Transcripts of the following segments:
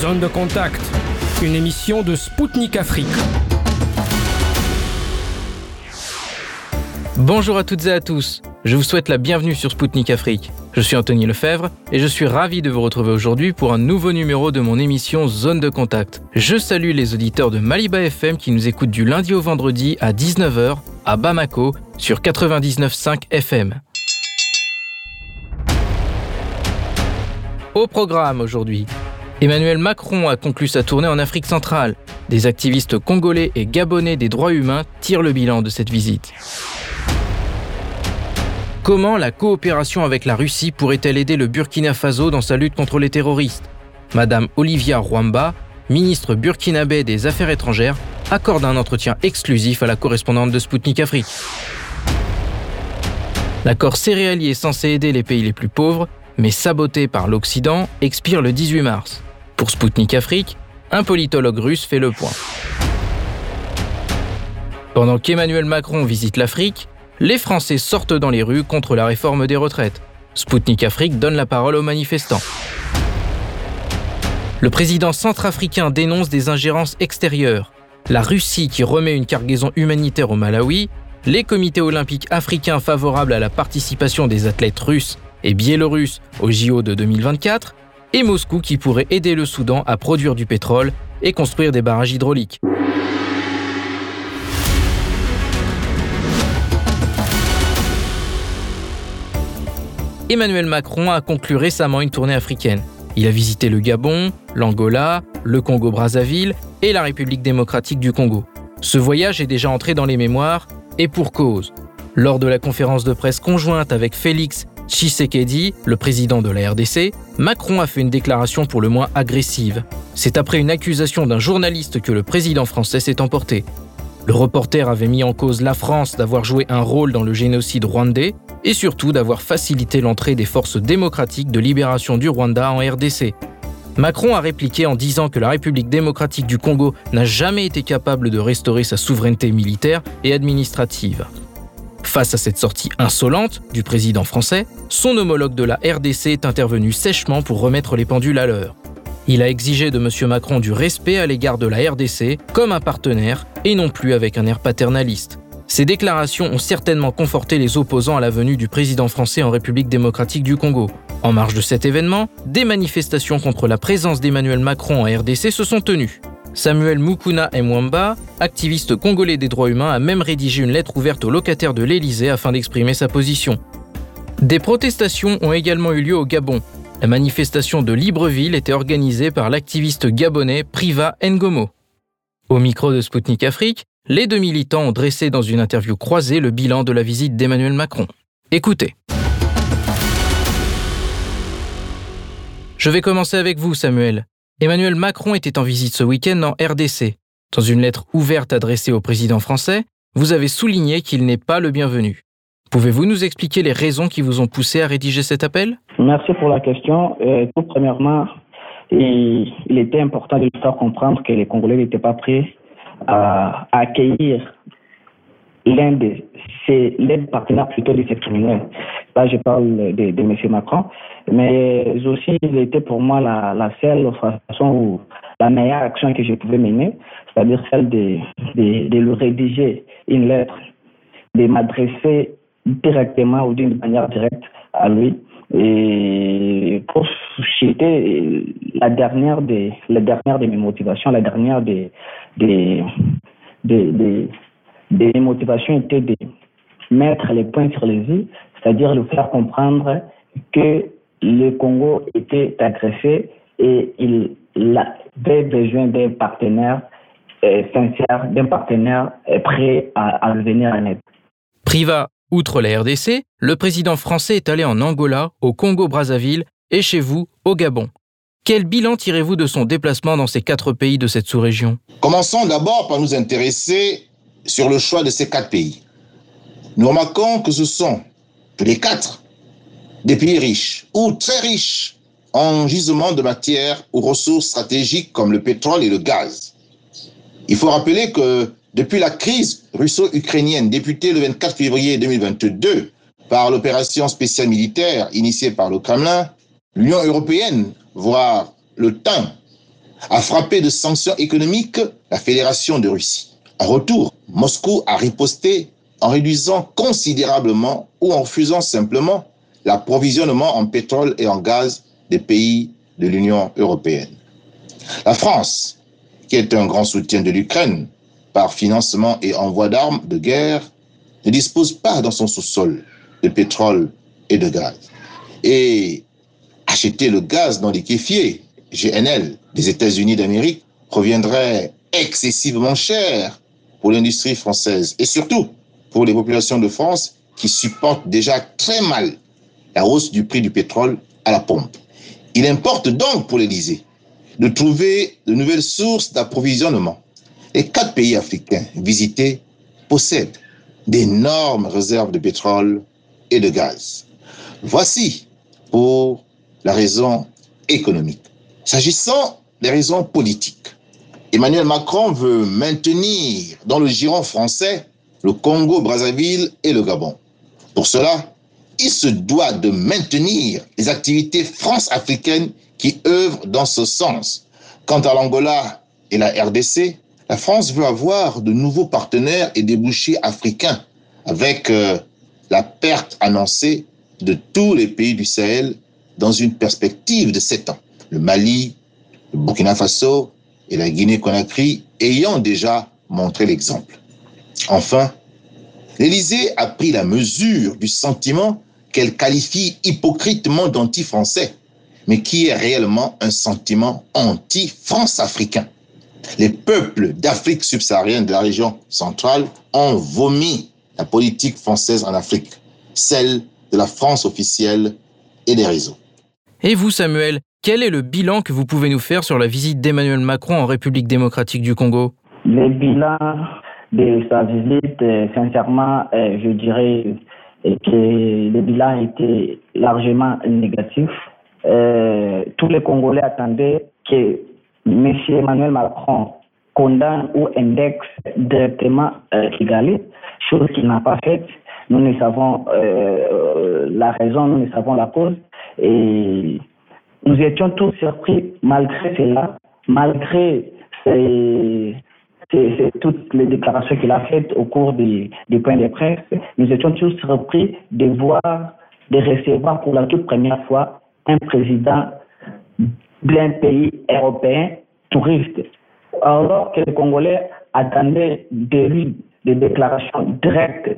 Zone de contact, une émission de Spoutnik Afrique. Bonjour à toutes et à tous. Je vous souhaite la bienvenue sur Spoutnik Afrique. Je suis Anthony Lefebvre et je suis ravi de vous retrouver aujourd'hui pour un nouveau numéro de mon émission Zone de contact. Je salue les auditeurs de Maliba FM qui nous écoutent du lundi au vendredi à 19h à Bamako sur 99.5 FM. Au programme aujourd'hui, Emmanuel Macron a conclu sa tournée en Afrique centrale. Des activistes congolais et gabonais des droits humains tirent le bilan de cette visite. Comment la coopération avec la Russie pourrait-elle aider le Burkina Faso dans sa lutte contre les terroristes? Madame Olivia Rwamba, ministre burkinabé des Affaires étrangères, accorde un entretien exclusif à la correspondante de Sputnik Afrique. L'accord céréalier censé aider les pays les plus pauvres, mais saboté par l'Occident, expire le 18 mars. Pour Sputnik Afrique, un politologue russe fait le point. Pendant qu'Emmanuel Macron visite l'Afrique, les Français sortent dans les rues contre la réforme des retraites. Sputnik Afrique donne la parole aux manifestants. Le président centrafricain dénonce des ingérences extérieures. La Russie qui remet une cargaison humanitaire au Malawi, les comités olympiques africains favorables à la participation des athlètes russes et biélorusses au JO de 2024, et Moscou qui pourrait aider le Soudan à produire du pétrole et construire des barrages hydrauliques. Emmanuel Macron a conclu récemment une tournée africaine. Il a visité le Gabon, l'Angola, le Congo-Brazzaville et la République démocratique du Congo. Ce voyage est déjà entré dans les mémoires, et pour cause. Lors de la conférence de presse conjointe avec Félix Tshisekedi, le président de la RDC, Macron a fait une déclaration pour le moins agressive. C'est après une accusation d'un journaliste que le président français s'est emporté. Le reporter avait mis en cause la France d'avoir joué un rôle dans le génocide rwandais et surtout d'avoir facilité l'entrée des forces démocratiques de libération du Rwanda en RDC. Macron a répliqué en disant que la République démocratique du Congo n'a jamais été capable de restaurer sa souveraineté militaire et administrative. Face à cette sortie insolente du président français, son homologue de la RDC est intervenu sèchement pour remettre les pendules à l'heure. Il a exigé de M. Macron du respect à l'égard de la RDC comme un partenaire et non plus avec un air paternaliste. Ces déclarations ont certainement conforté les opposants à la venue du président français en République démocratique du Congo. En marge de cet événement, des manifestations contre la présence d'Emmanuel Macron en RDC se sont tenues. Samuel Mukuna Mwamba, activiste congolais des droits humains, a même rédigé une lettre ouverte aux locataires de l'Élysée afin d'exprimer sa position. Des protestations ont également eu lieu au Gabon. La manifestation de Libreville était organisée par l'activiste gabonais Priva Ngomo. Au micro de Sputnik Afrique, les deux militants ont dressé dans une interview croisée le bilan de la visite d'Emmanuel Macron. Écoutez. Je vais commencer avec vous, Samuel. Emmanuel Macron était en visite ce week-end en RDC. Dans une lettre ouverte adressée au président français, vous avez souligné qu'il n'est pas le bienvenu. Pouvez-vous nous expliquer les raisons qui vous ont poussé à rédiger cet appel? Merci pour la question. Euh, tout premièrement, il, était important de faire comprendre que les Congolais n'étaient pas prêts à, accueillir l'un de ses partenaires plutôt de ces criminels. Là, je parle de, de M. Macron. Mais aussi, il était pour moi la, la seule façon ou la meilleure action que je pouvais mener, c'est-à-dire celle de, de, de lui rédiger une lettre, de m'adresser directement ou d'une manière directe à lui. Et pour susciter la dernière des la dernière de mes motivations la dernière des des, des, des, motivations était de mettre les points sur les i c'est-à-dire de faire comprendre que le Congo était agressé et il avait besoin d'un partenaire euh, sincère, d'un partenaire euh, prêt à, à venir en aide. Priva, outre la RDC, le président français est allé en Angola, au Congo-Brazzaville et chez vous, au Gabon. Quel bilan tirez-vous de son déplacement dans ces quatre pays de cette sous-région? Commençons d'abord par nous intéresser sur le choix de ces quatre pays. Nous remarquons que ce sont tous les quatre des pays riches ou très riches en gisements de matières ou ressources stratégiques comme le pétrole et le gaz. Il faut rappeler que depuis la crise russo-ukrainienne débutée le 24 février 2022 par l'opération spéciale militaire initiée par le Kremlin, l'Union européenne, voire le temps, a frappé de sanctions économiques la Fédération de Russie. En retour, Moscou a riposté en réduisant considérablement ou en refusant simplement l'approvisionnement en pétrole et en gaz des pays de l'Union européenne. La France, qui est un grand soutien de l'Ukraine par financement et envoi d'armes de guerre, ne dispose pas dans son sous-sol de pétrole et de gaz. Et acheter le gaz non liquéfié, GNL, des États-Unis d'Amérique, reviendrait excessivement cher pour l'industrie française et surtout pour les populations de France qui supportent déjà très mal la hausse du prix du pétrole à la pompe. Il importe donc pour l'Élysée de trouver de nouvelles sources d'approvisionnement. Les quatre pays africains visités possèdent d'énormes réserves de pétrole et de gaz. Voici pour la raison économique. S'agissant des raisons politiques, Emmanuel Macron veut maintenir dans le giron français le Congo, Brazzaville et le Gabon. Pour cela, il se doit de maintenir les activités france-africaines qui œuvrent dans ce sens. Quant à l'Angola et la RDC, la France veut avoir de nouveaux partenaires et débouchés africains avec euh, la perte annoncée de tous les pays du Sahel dans une perspective de sept ans. Le Mali, le Burkina Faso et la Guinée-Conakry ayant déjà montré l'exemple. Enfin, l'Élysée a pris la mesure du sentiment qu'elle qualifie hypocritement d'anti-français, mais qui est réellement un sentiment anti-France-africain. Les peuples d'Afrique subsaharienne de la région centrale ont vomi la politique française en Afrique, celle de la France officielle et des réseaux. Et vous, Samuel, quel est le bilan que vous pouvez nous faire sur la visite d'Emmanuel Macron en République démocratique du Congo? Le bilan de sa visite, euh, sincèrement, euh, je dirais que le bilan était largement négatif. Euh, tous les Congolais attendaient que M. Emmanuel Macron condamne ou indexe directement Kigali, chose qu'il n'a pas faite. Nous ne savons la raison, nous ne savons la cause. Et nous étions tous surpris malgré cela, malgré ces, toutes les déclarations qu'il a faites au cours des points de presse, nous étions tous surpris de voir, de recevoir pour la toute première fois un président d'un pays européen touriste. Alors que les Congolais attendaient de lui des déclarations directes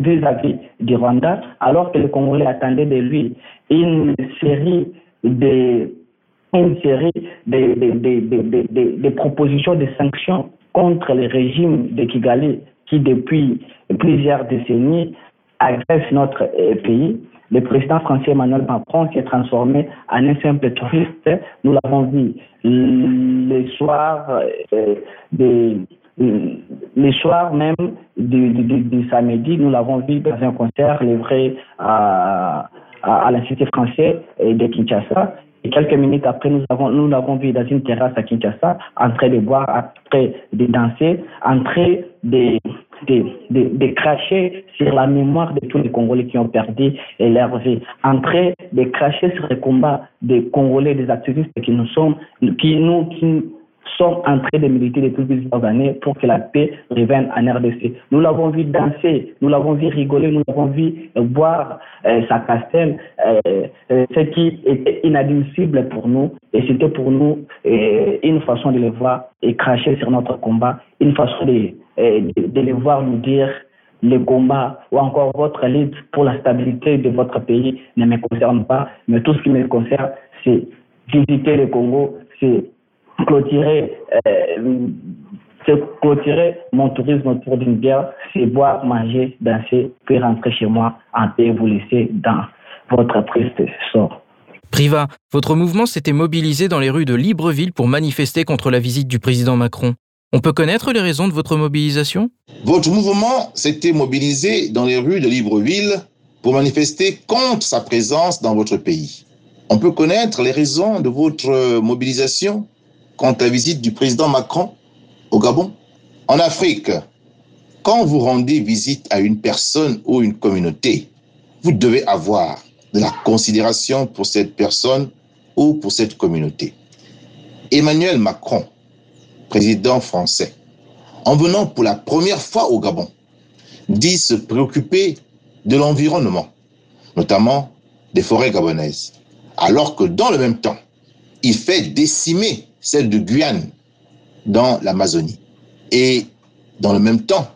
vis-à-vis du Rwanda, alors que les Congolais attendaient de lui une série de une série de, propositions de sanctions contre le régime de Kigali qui depuis plusieurs décennies agresse notre euh, pays. Le président français Emmanuel Macron s'est transformé en un simple touriste. Nous l'avons vu le soir euh, de le soir même du, du, du samedi, nous l'avons vu dans un concert livré à, à, à l'Institut français de Kinshasa. Et quelques minutes après, nous nous l'avons vu dans une terrasse à Kinshasa, en train de boire, en train de danser, en train de, de, de, cracher sur la mémoire de tous les Congolais qui ont perdu leur vie, en train de cracher sur les combats des Congolais, des activistes qui nous sommes, qui nous, qui, sont en train de militer depuis plusieurs années pour que la paix revienne en RDC. Nous l'avons vu danser, nous l'avons vu rigoler, nous l'avons vu boire euh, sa castelle, euh, euh, ce qui était inadmissible pour nous. Et c'était pour nous une façon de les voir et cracher sur notre combat, une façon de les voir nous dire le combat ou encore votre lutte pour la stabilité de votre pays ne me concerne pas, mais tout ce qui me concerne, c'est visiter le Congo, c'est clôturer, euh, clôturer mon tourisme autour d'une bière, c'est boire, manger, danser, puis rentrer chez moi en paix et vous laisser dans votre triste sort. Priva, votre mouvement s'était mobilisé dans les rues de Libreville pour manifester contre la visite du président Macron. On peut connaître les raisons de votre mobilisation? Votre mouvement s'était mobilisé dans les rues de Libreville pour manifester contre sa présence dans votre pays. On peut connaître les raisons de votre mobilisation? Quant à la visite du président Macron au Gabon. En Afrique, quand vous rendez visite à une personne ou une communauté, vous devez avoir de la considération pour cette personne ou pour cette communauté. Emmanuel Macron, président français, en venant pour la première fois au Gabon, dit se préoccuper de l'environnement, notamment des forêts gabonaises, alors que dans le même temps, il fait décimer celle de Guyane dans l'Amazonie. Et dans le même temps,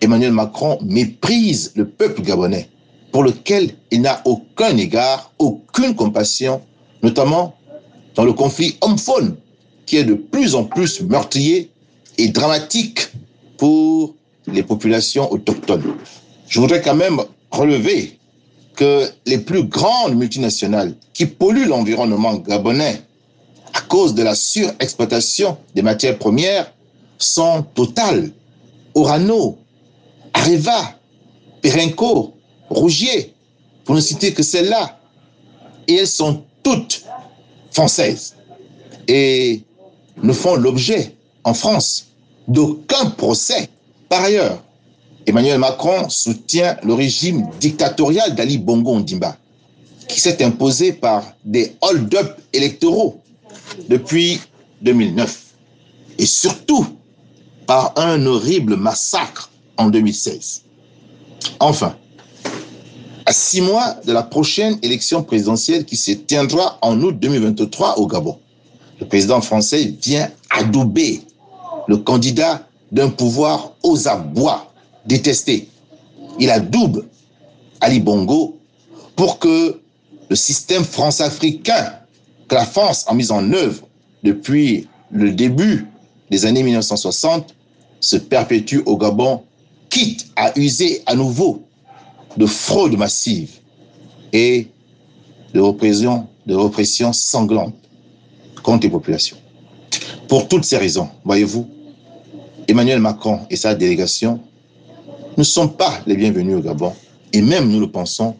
Emmanuel Macron méprise le peuple gabonais pour lequel il n'a aucun égard, aucune compassion, notamment dans le conflit homme-faune qui est de plus en plus meurtrier et dramatique pour les populations autochtones. Je voudrais quand même relever que les plus grandes multinationales qui polluent l'environnement gabonais à cause de la surexploitation des matières premières sont Total, Orano, Areva, Perenco, Rougier, pour ne citer que celles-là. Et elles sont toutes françaises et ne font l'objet en France d'aucun procès. Par ailleurs, Emmanuel Macron soutient le régime dictatorial d'Ali Bongo Ondimba, qui s'est imposé par des hold-up électoraux depuis 2009 et surtout par un horrible massacre en 2016. Enfin, à six mois de la prochaine élection présidentielle qui se tiendra en août 2023 au Gabon, le président français vient adouber le candidat d'un pouvoir aux abois détesté. Il adoube Ali Bongo pour que le système france-africain la France a mis en œuvre depuis le début des années 1960 se perpétue au Gabon, quitte à user à nouveau de fraude massive et de de répression sanglante contre les populations. Pour toutes ces raisons, voyez-vous, Emmanuel Macron et sa délégation ne sont pas les bienvenus au Gabon, et même, nous le pensons,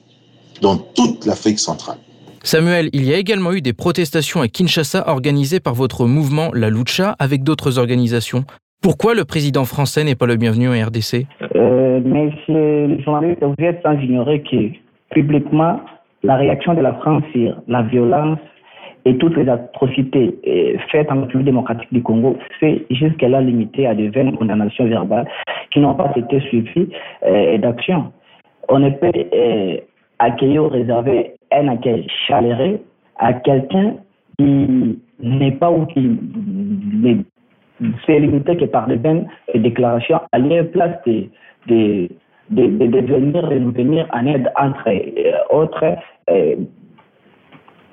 dans toute l'Afrique centrale. Samuel, il y a également eu des protestations à Kinshasa organisées par votre mouvement La Lucha avec d'autres organisations. Pourquoi le président français n'est pas le bienvenu en RDC euh, Monsieur journaliste, vous êtes sans ignorer que publiquement, la réaction de la France sur la violence et toutes les atrocités euh, faites en République démocratique du Congo, c'est jusqu'à là limité à de vaines condamnations verbales qui n'ont pas été suivies euh, d'actions. On ne peut euh, accueillir ou réserver un accueil chaleureux à quelqu'un qui n'est pas ou qui c'est limité que par les vaines déclarations à lieu place de, de, de, de, venir, en aide entre autres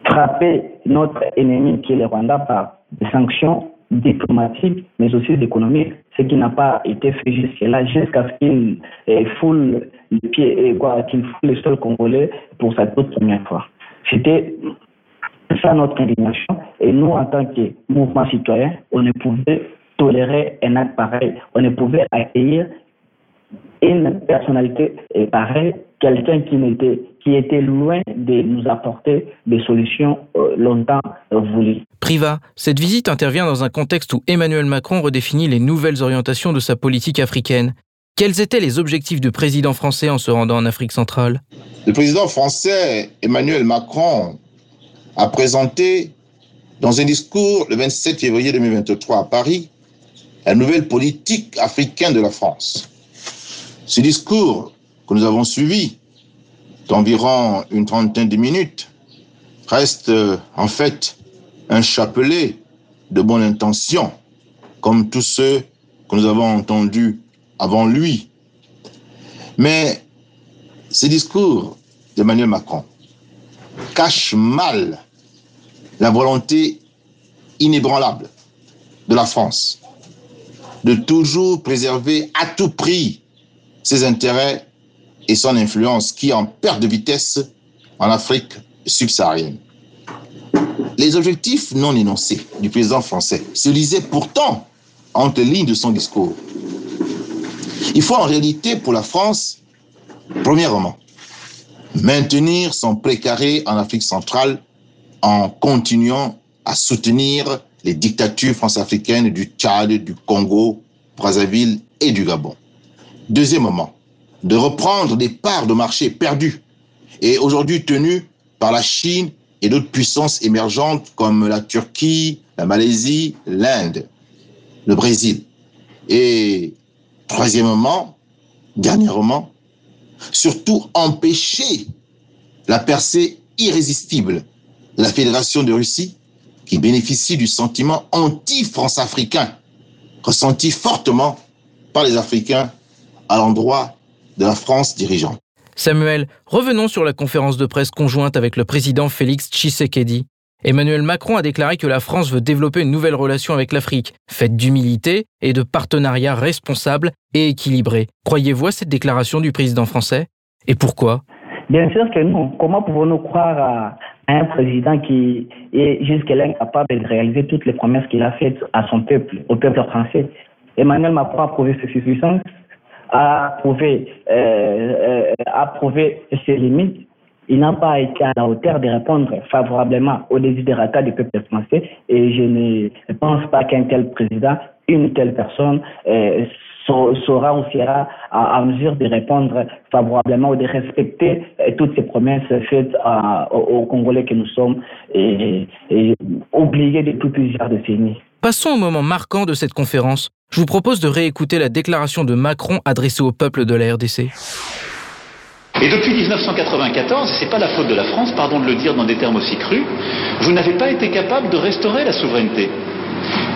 frapper notre ennemi qui est le Rwanda par des sanctions diplomatiques, mais aussi économiques, ce qui n'a pas été fait jusque-là, jusqu'à ce qu'il eh, foule les pieds, eh, qu'il foule le sol congolais pour sa toute première fois. C'était ça notre indignation. Et nous, en tant que mouvement citoyen, on ne pouvait tolérer un acte pareil. On ne pouvait accueillir une personnalité pareille, quelqu'un qui n'était qui était loin de nous apporter des solutions euh, longtemps voulues. Priva, cette visite intervient dans un contexte où Emmanuel Macron redéfinit les nouvelles orientations de sa politique africaine. Quels étaient les objectifs du président français en se rendant en Afrique centrale? Le président français Emmanuel Macron a présenté dans un discours le 27 février 2023 à Paris la nouvelle politique africaine de la France. Ce discours que nous avons suivi d'environ une trentaine de minutes reste euh, en fait un chapelet de bonne intention, comme tous ceux que nous avons entendus avant lui. Mais ce discours d'Emmanuel Macron cache mal la volonté inébranlable de la France de toujours préserver à tout prix ses intérêts et son influence qui en perte de vitesse en Afrique subsaharienne. Les objectifs non énoncés du président français se lisaient pourtant entre les lignes de son discours. Il faut en réalité pour la France, premièrement, maintenir son précaré en Afrique centrale en continuant à soutenir les dictatures france-africaines du Tchad, du Congo, Brazzaville et du Gabon. Deuxièmement, de reprendre des parts de marché perdues et aujourd'hui tenues par la Chine et d'autres puissances émergentes comme la Turquie, la Malaisie, l'Inde, le Brésil. Et troisièmement, dernièrement, surtout empêcher la percée irrésistible de la Fédération de Russie qui bénéficie du sentiment anti-France africain ressenti fortement par les Africains à l'endroit de la France dirigeante. Samuel, revenons sur la conférence de presse conjointe avec le président Félix Tshisekedi. Emmanuel Macron a déclaré que la France veut développer une nouvelle relation avec l'Afrique, faite d'humilité et de partenariats responsables et équilibrés. Croyez-vous à cette déclaration du président français? Et pourquoi? Bien sûr que non. Comment pouvons-nous croire à un président qui est jusque-là incapable de réaliser toutes les promesses qu'il a faites à son peuple, au peuple français? Emmanuel Macron a prouvé ses suffisances, a prouvé, euh, euh, a ses limites il n'a pas été à la hauteur de répondre favorablement aux désidératas du peuple français et je ne pense pas qu'un tel président, une telle personne euh, saura ou sera à, mesure de répondre favorablement ou de respecter euh, toutes ces promesses faites aux, Congolais que nous sommes et, et oubliés depuis plusieurs décennies. Passons au moment marquant de cette conférence. Je vous propose de réécouter la déclaration de Macron adressée au peuple de la RDC. Et depuis 1994, et n'est pas la faute de la France, pardon de le dire dans des termes aussi crus, vous n'avez pas été capable de restaurer la souveraineté,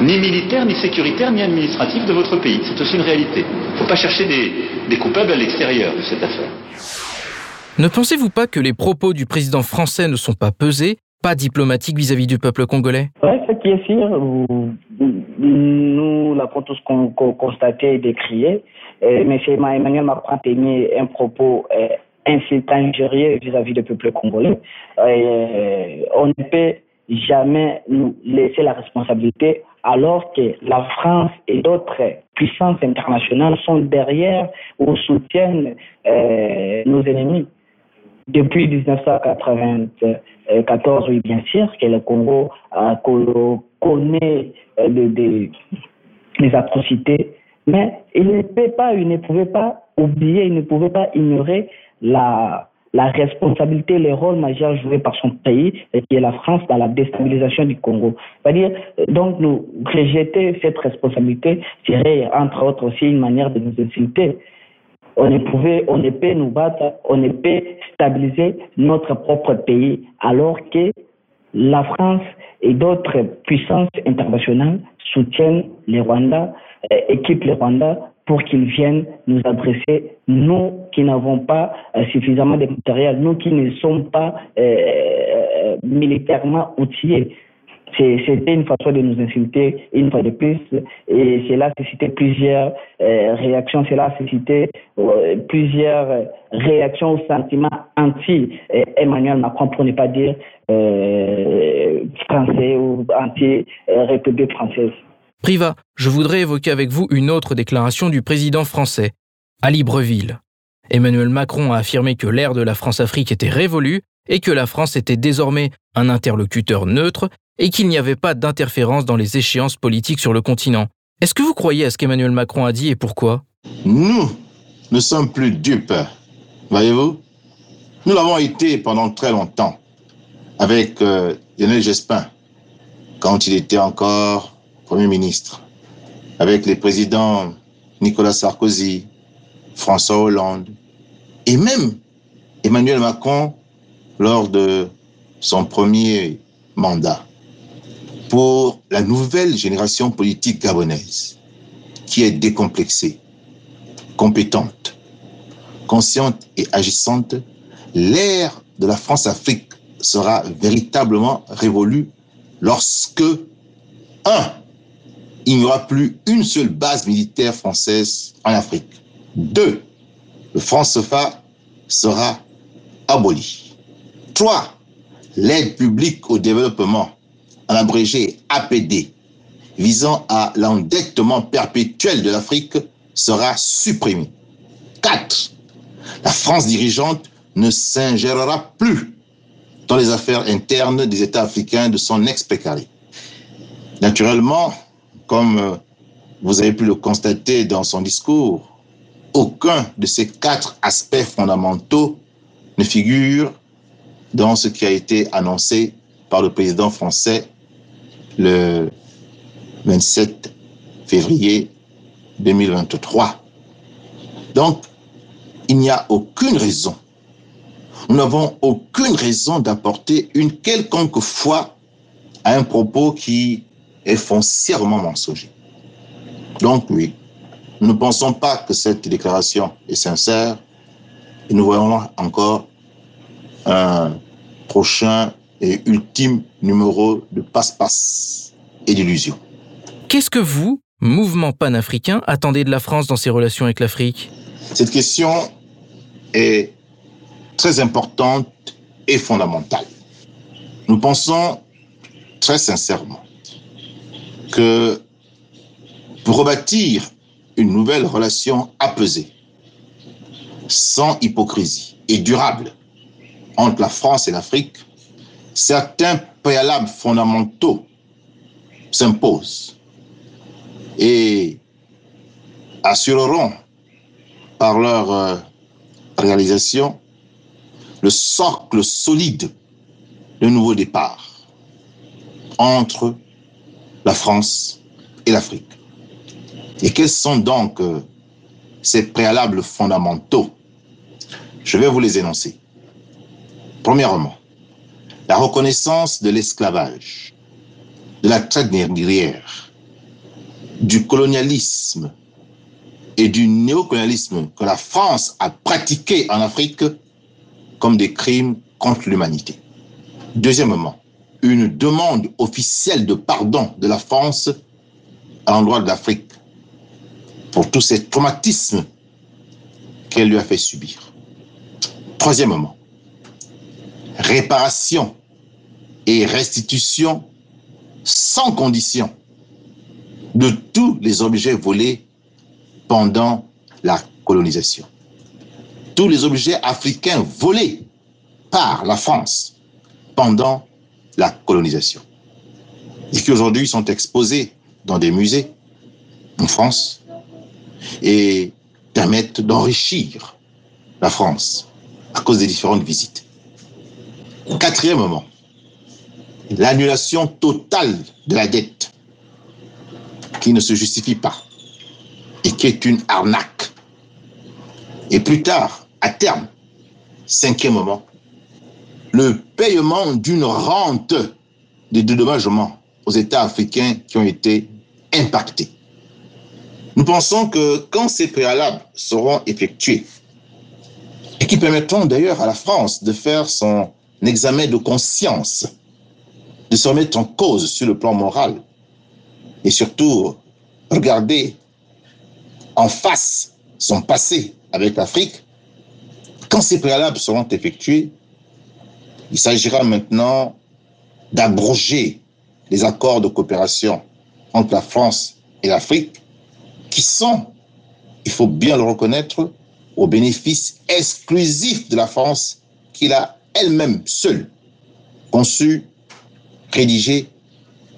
ni militaire, ni sécuritaire, ni administrative de votre pays. C'est aussi une réalité. Il ne faut pas chercher des, coupables à l'extérieur de cette affaire. Ne pensez-vous pas que les propos du président français ne sont pas pesés, pas diplomatiques vis-à-vis du peuple congolais? Ce qui est sûr, nous l'avons tous constaté et décrié. M. Emmanuel Macron a tenu un propos euh, insultant, injurieux vis-à-vis du peuple congolais. Euh, on ne peut jamais nous laisser la responsabilité alors que la France et d'autres puissances internationales sont derrière ou soutiennent euh, nos ennemis. Depuis 1994, oui, bien sûr, que le Congo connaît des, des atrocités, mais il ne peut pas, il ne pouvait pas oublier, il ne pouvait pas ignorer la, responsabilité, le rôle majeur joué par son pays, qui est la France, dans la déstabilisation du Congo. C'est-à-dire, donc, nous rejeter cette responsabilité serait, entre autres, aussi une manière de nous insulter. On ne pouvait, on ne peut nous battre, on ne peut stabiliser notre propre pays, alors que la France et d'autres puissances internationales soutiennent les Rwandais, euh, équipent les Rwandais pour qu'ils viennent nous adresser, nous qui n'avons pas euh, suffisamment de matériel, nous qui ne sommes pas euh, militairement outillés. C'était une façon de nous insulter une fois de plus et cela a suscité plusieurs euh, réactions, cela a suscité euh, plusieurs réactions aux sentiments anti-Emmanuel Macron pour ne pas dire français ou anti-République française. Priva, je voudrais évoquer avec vous une autre déclaration du président français, à Libreville. Emmanuel Macron a affirmé que l'ère de la France-Afrique était révolue et que la France était désormais un interlocuteur neutre et qu'il n'y avait pas d'interférence dans les échéances politiques sur le continent. Est-ce que vous croyez à ce qu'Emmanuel Macron a dit et pourquoi? Nous ne sommes plus dupes, voyez-vous? Nous l'avons été pendant très longtemps avec euh, Lionel quand il était encore Premier ministre, avec les présidents Nicolas Sarkozy, François Hollande, et même Emmanuel Macron lors de son premier mandat, pour la nouvelle génération politique gabonaise, qui est décomplexée, compétente, consciente et agissante, l'ère de la France-Afrique sera véritablement révolue lorsque, un, il n'y aura plus une seule base militaire française en Afrique. Deux, le franc CFA sera aboli. Trois, l'aide publique au développement, en abrégé APD, visant à l'endettement perpétuel de l'Afrique, sera supprimée. Quatre, la France dirigeante ne s'ingérera plus dans les affaires internes des États africains de son ex-précaré. Naturellement, comme euh, vous avez pu le constater dans son discours, aucun de ces quatre aspects fondamentaux ne figure dans ce qui a été annoncé par le président français le 27 février 2023. Donc, il n'y a aucune raison, nous n'avons aucune raison d'apporter une quelconque foi à un propos qui est foncièrement mensonger. Donc oui, nous ne pensons pas que cette déclaration est sincère et nous voyons encore un prochain et ultime numéro de passe-passe et d'illusion. Qu'est-ce que vous, mouvement panafricain, attendez de la France dans ses relations avec l'Afrique? Cette question est très importante et fondamentale. Nous pensons très sincèrement que pour rebâtir une nouvelle relation apaisée, sans hypocrisie et durable entre la France et l'Afrique, certains préalables fondamentaux s'imposent et assureront par leur euh, réalisation le socle solide de nouveau départ entre la France et l'Afrique. Et quels sont donc euh, ces préalables fondamentaux? Je vais vous les énoncer. Premièrement, la reconnaissance de l'esclavage, de la traite négrière, du colonialisme et du néocolonialisme que la France a pratiqué en Afrique comme des crimes contre l'humanité. Deuxièmement, une demande officielle de pardon de la France à l'endroit de l'Afrique pour tous ces traumatismes qu'elle lui a fait subir. Troisièmement, réparation et restitution sans condition de tous les objets volés pendant la colonisation tous les objets africains volés par la France pendant la colonisation et qui aujourd'hui sont exposés dans des musées en France et permettent d'enrichir la France à cause des différentes visites. Quatrièmement, l'annulation totale de la dette qui ne se justifie pas et qui est une arnaque. Et plus tard, à terme, cinquième moment, le paiement d'une rente de dédommagement aux États africains qui ont été impactés. Nous pensons que quand ces préalables seront effectués, et qui permettront d'ailleurs à la France de faire son examen de conscience, de se remettre en cause sur le plan moral, et surtout regarder en face son passé avec l'Afrique, quand ces préalables seront effectués, il s'agira maintenant d'abroger les accords de coopération entre la France et l'Afrique, qui sont, il faut bien le reconnaître, au bénéfice exclusif de la France qu'il a elle-même seule conçu, rédigé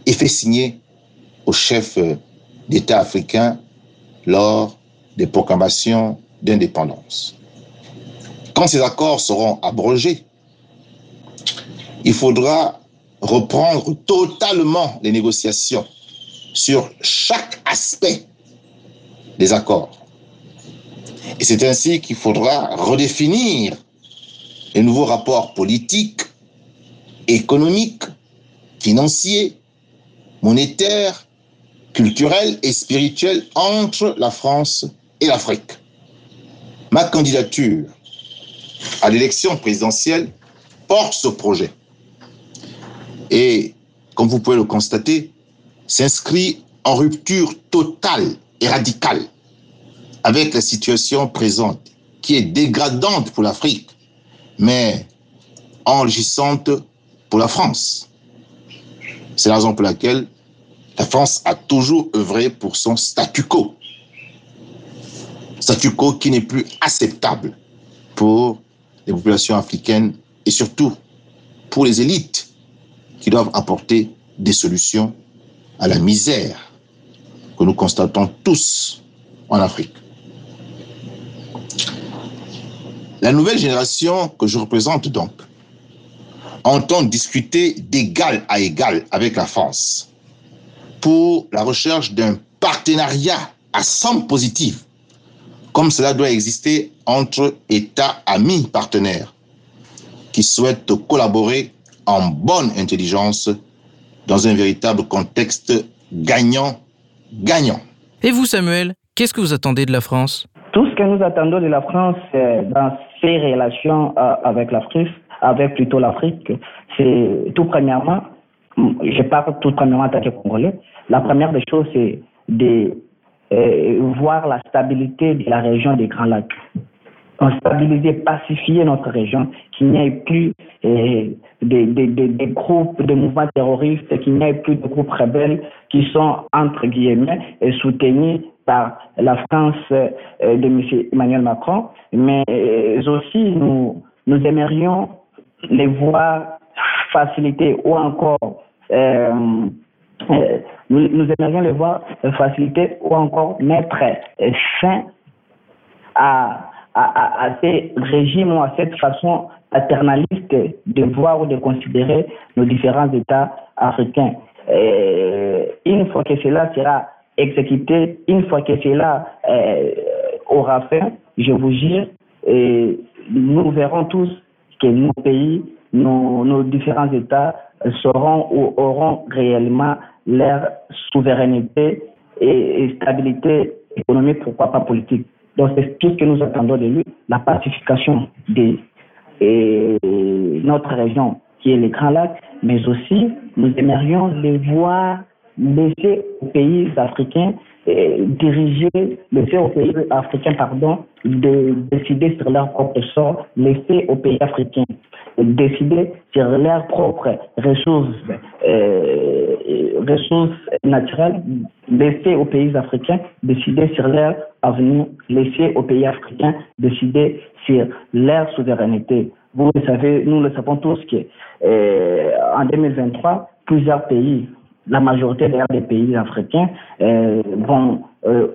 et fait signer aux chefs d'État africains lors des proclamations d'indépendance. Quand ces accords seront abrogés, il faudra reprendre totalement les négociations sur chaque aspect des accords. Et c'est ainsi qu'il faudra redéfinir les nouveaux rapports politiques, économiques, financiers, monétaires, culturels et spirituels entre la France et l'Afrique. Ma candidature à l'élection présidentielle porte ce projet. Et, comme vous pouvez le constater, s'inscrit en rupture totale et radicale avec la situation présente, qui est dégradante pour l'Afrique, mais enrichissante pour la France. C'est la raison pour laquelle la France a toujours œuvré pour son statu quo. Statu quo qui n'est plus acceptable pour les populations africaines et surtout pour les élites qui doivent apporter des solutions à la misère que nous constatons tous en Afrique. La nouvelle génération que je représente donc entend discuter d'égal à égal avec la France pour la recherche d'un partenariat à somme positive, comme cela doit exister entre États amis partenaires qui souhaitent collaborer en bonne intelligence dans un véritable contexte gagnant-gagnant. Et vous, Samuel, qu'est-ce que vous attendez de la France? Tout ce que nous attendons de la France dans ses relations euh, avec l'Afrique, avec plutôt l'Afrique, c'est tout premièrement, je parle tout premièrement en tant que Congolais, la première des choses, c'est de euh, voir la stabilité de la région des Grands Lacs. Stabiliser, pacifier notre région, qu'il n'y ait plus euh, des, des, des, groupes, de mouvements terroristes, qu'il n'y ait plus de groupes rebelles qui sont, entre guillemets, soutenus par la France euh, de M. Emmanuel Macron, mais euh, aussi nous, nous aimerions les voir faciliter ou encore euh, nous, nous, aimerions les voir faciliter ou encore mettre fin à à, à, ces régimes ou à cette façon paternaliste de voir ou de considérer nos différents États africains. Une fois que cela sera exécuté, une fois que cela euh, aura fait, je vous jure, nous verrons tous que nos pays, nos, différents États seront ou auront réellement leur souveraineté et, et stabilité économique, pourquoi pas politique. Donc c'est tout ce que nous attendons de lui, la pacification de notre région qui est les Grands Lacs, mais aussi nous aimerions les voir laisser aux pays africains diriger, laisser aux pays africains, pardon, de décider sur leur propre sort, laisser aux pays africains décider sur leurs propres ressources, euh, ressources naturelles, laisser aux pays africains décider sur leur avenir, laisser aux pays africains décider sur leur souveraineté. Vous le savez, nous le savons tous que euh, en 2023, plusieurs pays la majorité des pays africains euh, vont euh,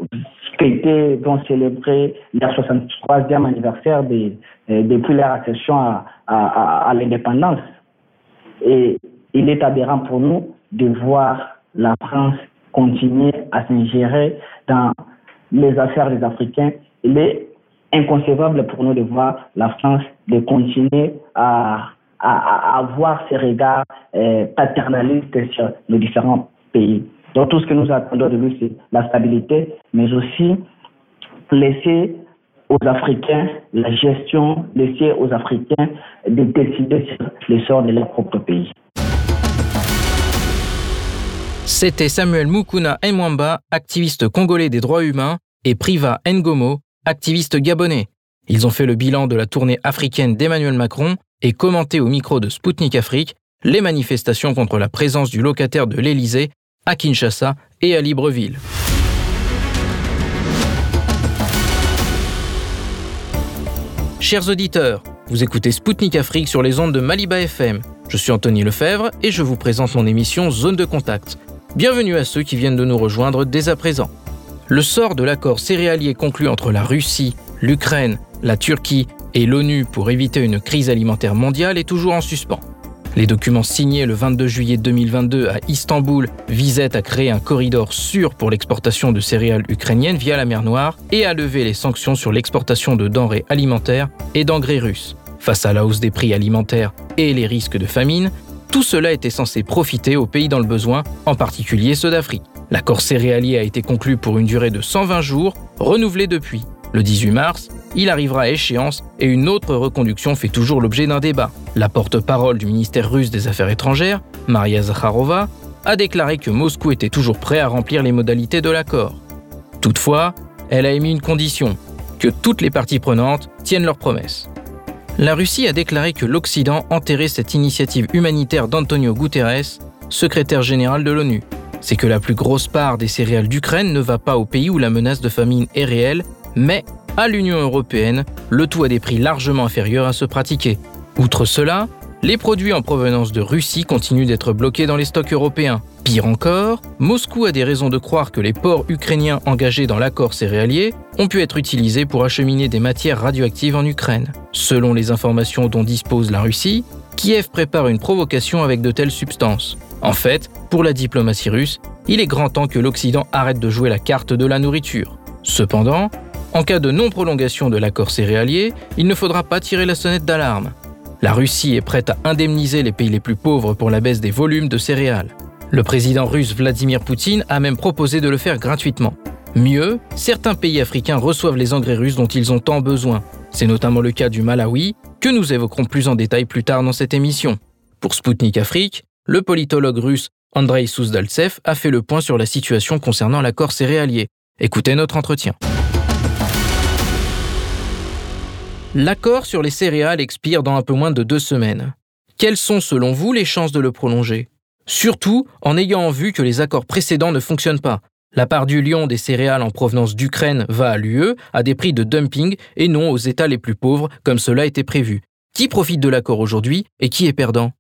vont célébrer leur 63e anniversaire euh, depuis leur accession à, à, à, l'indépendance. Et il est aberrant pour nous de voir la France continuer à s'ingérer dans les affaires des Africains. Il est inconcevable pour nous de voir la France de continuer à à, avoir ces regards euh, paternalistes sur les différents pays. Donc tout ce que nous attendons de lui, c'est la stabilité, mais aussi laisser aux Africains la gestion, laisser aux Africains de décider sur le sort de leur propre pays. C'était Samuel Mukuna Mwamba, activiste congolais des droits humains, et Priva Ngomo, activiste gabonais. Ils ont fait le bilan de la tournée africaine d'Emmanuel Macron et commenté au micro de Spoutnik Afrique les manifestations contre la présence du locataire de l'Élysée à Kinshasa et à Libreville. Chers auditeurs, vous écoutez Spoutnik Afrique sur les ondes de Maliba FM. Je suis Anthony Lefebvre et je vous présente mon émission Zone de contact. Bienvenue à ceux qui viennent de nous rejoindre dès à présent. Le sort de l'accord céréalier conclu entre la Russie, l'Ukraine, la Turquie et l'ONU pour éviter une crise alimentaire mondiale est toujours en suspens. Les documents signés le 22 juillet 2022 à Istanbul visaient à créer un corridor sûr pour l'exportation de céréales ukrainiennes via la mer Noire et à lever les sanctions sur l'exportation de denrées alimentaires et d'engrais russes. Face à la hausse des prix alimentaires et les risques de famine, tout cela était censé profiter aux pays dans le besoin, en particulier ceux d'Afrique. L'accord céréalier a été conclu pour une durée de 120 jours, renouvelé depuis. Le 18 mars, il arrivera à échéance et une autre reconduction fait toujours l'objet d'un débat. La porte-parole du ministère russe des Affaires étrangères, Maria Zakharova, a déclaré que Moscou était toujours prêt à remplir les modalités de l'accord. Toutefois, elle a émis une condition, que toutes les parties prenantes tiennent leurs promesses. La Russie a déclaré que l'Occident enterrait cette initiative humanitaire d'Antonio Guterres, secrétaire général de l'ONU. C'est que la plus grosse part des céréales d'Ukraine ne va pas au pays où la menace de famine est réelle mais à l'Union européenne, le tout a des prix largement inférieurs à se pratiquer. Outre cela, les produits en provenance de Russie continuent d'être bloqués dans les stocks européens. Pire encore, Moscou a des raisons de croire que les ports ukrainiens engagés dans l'accord céréalier ont pu être utilisés pour acheminer des matières radioactives en Ukraine. Selon les informations dont dispose la Russie, Kiev prépare une provocation avec de telles substances. En fait, pour la diplomatie russe, il est grand temps que l'Occident arrête de jouer la carte de la nourriture. Cependant, en cas de non-prolongation de l'accord céréalier, il ne faudra pas tirer la sonnette d'alarme. La Russie est prête à indemniser les pays les plus pauvres pour la baisse des volumes de céréales. Le président russe Vladimir Poutine a même proposé de le faire gratuitement. Mieux, certains pays africains reçoivent les engrais russes dont ils ont tant besoin. C'est notamment le cas du Malawi, que nous évoquerons plus en détail plus tard dans cette émission. Pour Sputnik Afrique, le politologue russe Andrei Souzdaltsev a fait le point sur la situation concernant l'accord céréalier. Écoutez notre entretien. L'accord sur les céréales expire dans un peu moins de deux semaines. Quelles sont selon vous les chances de le prolonger? Surtout en ayant en vue que les accords précédents ne fonctionnent pas. La part du lion des céréales en provenance d'Ukraine va à l'UE à des prix de dumping et non aux États les plus pauvres comme cela était prévu. Qui profite de l'accord aujourd'hui et qui est perdant?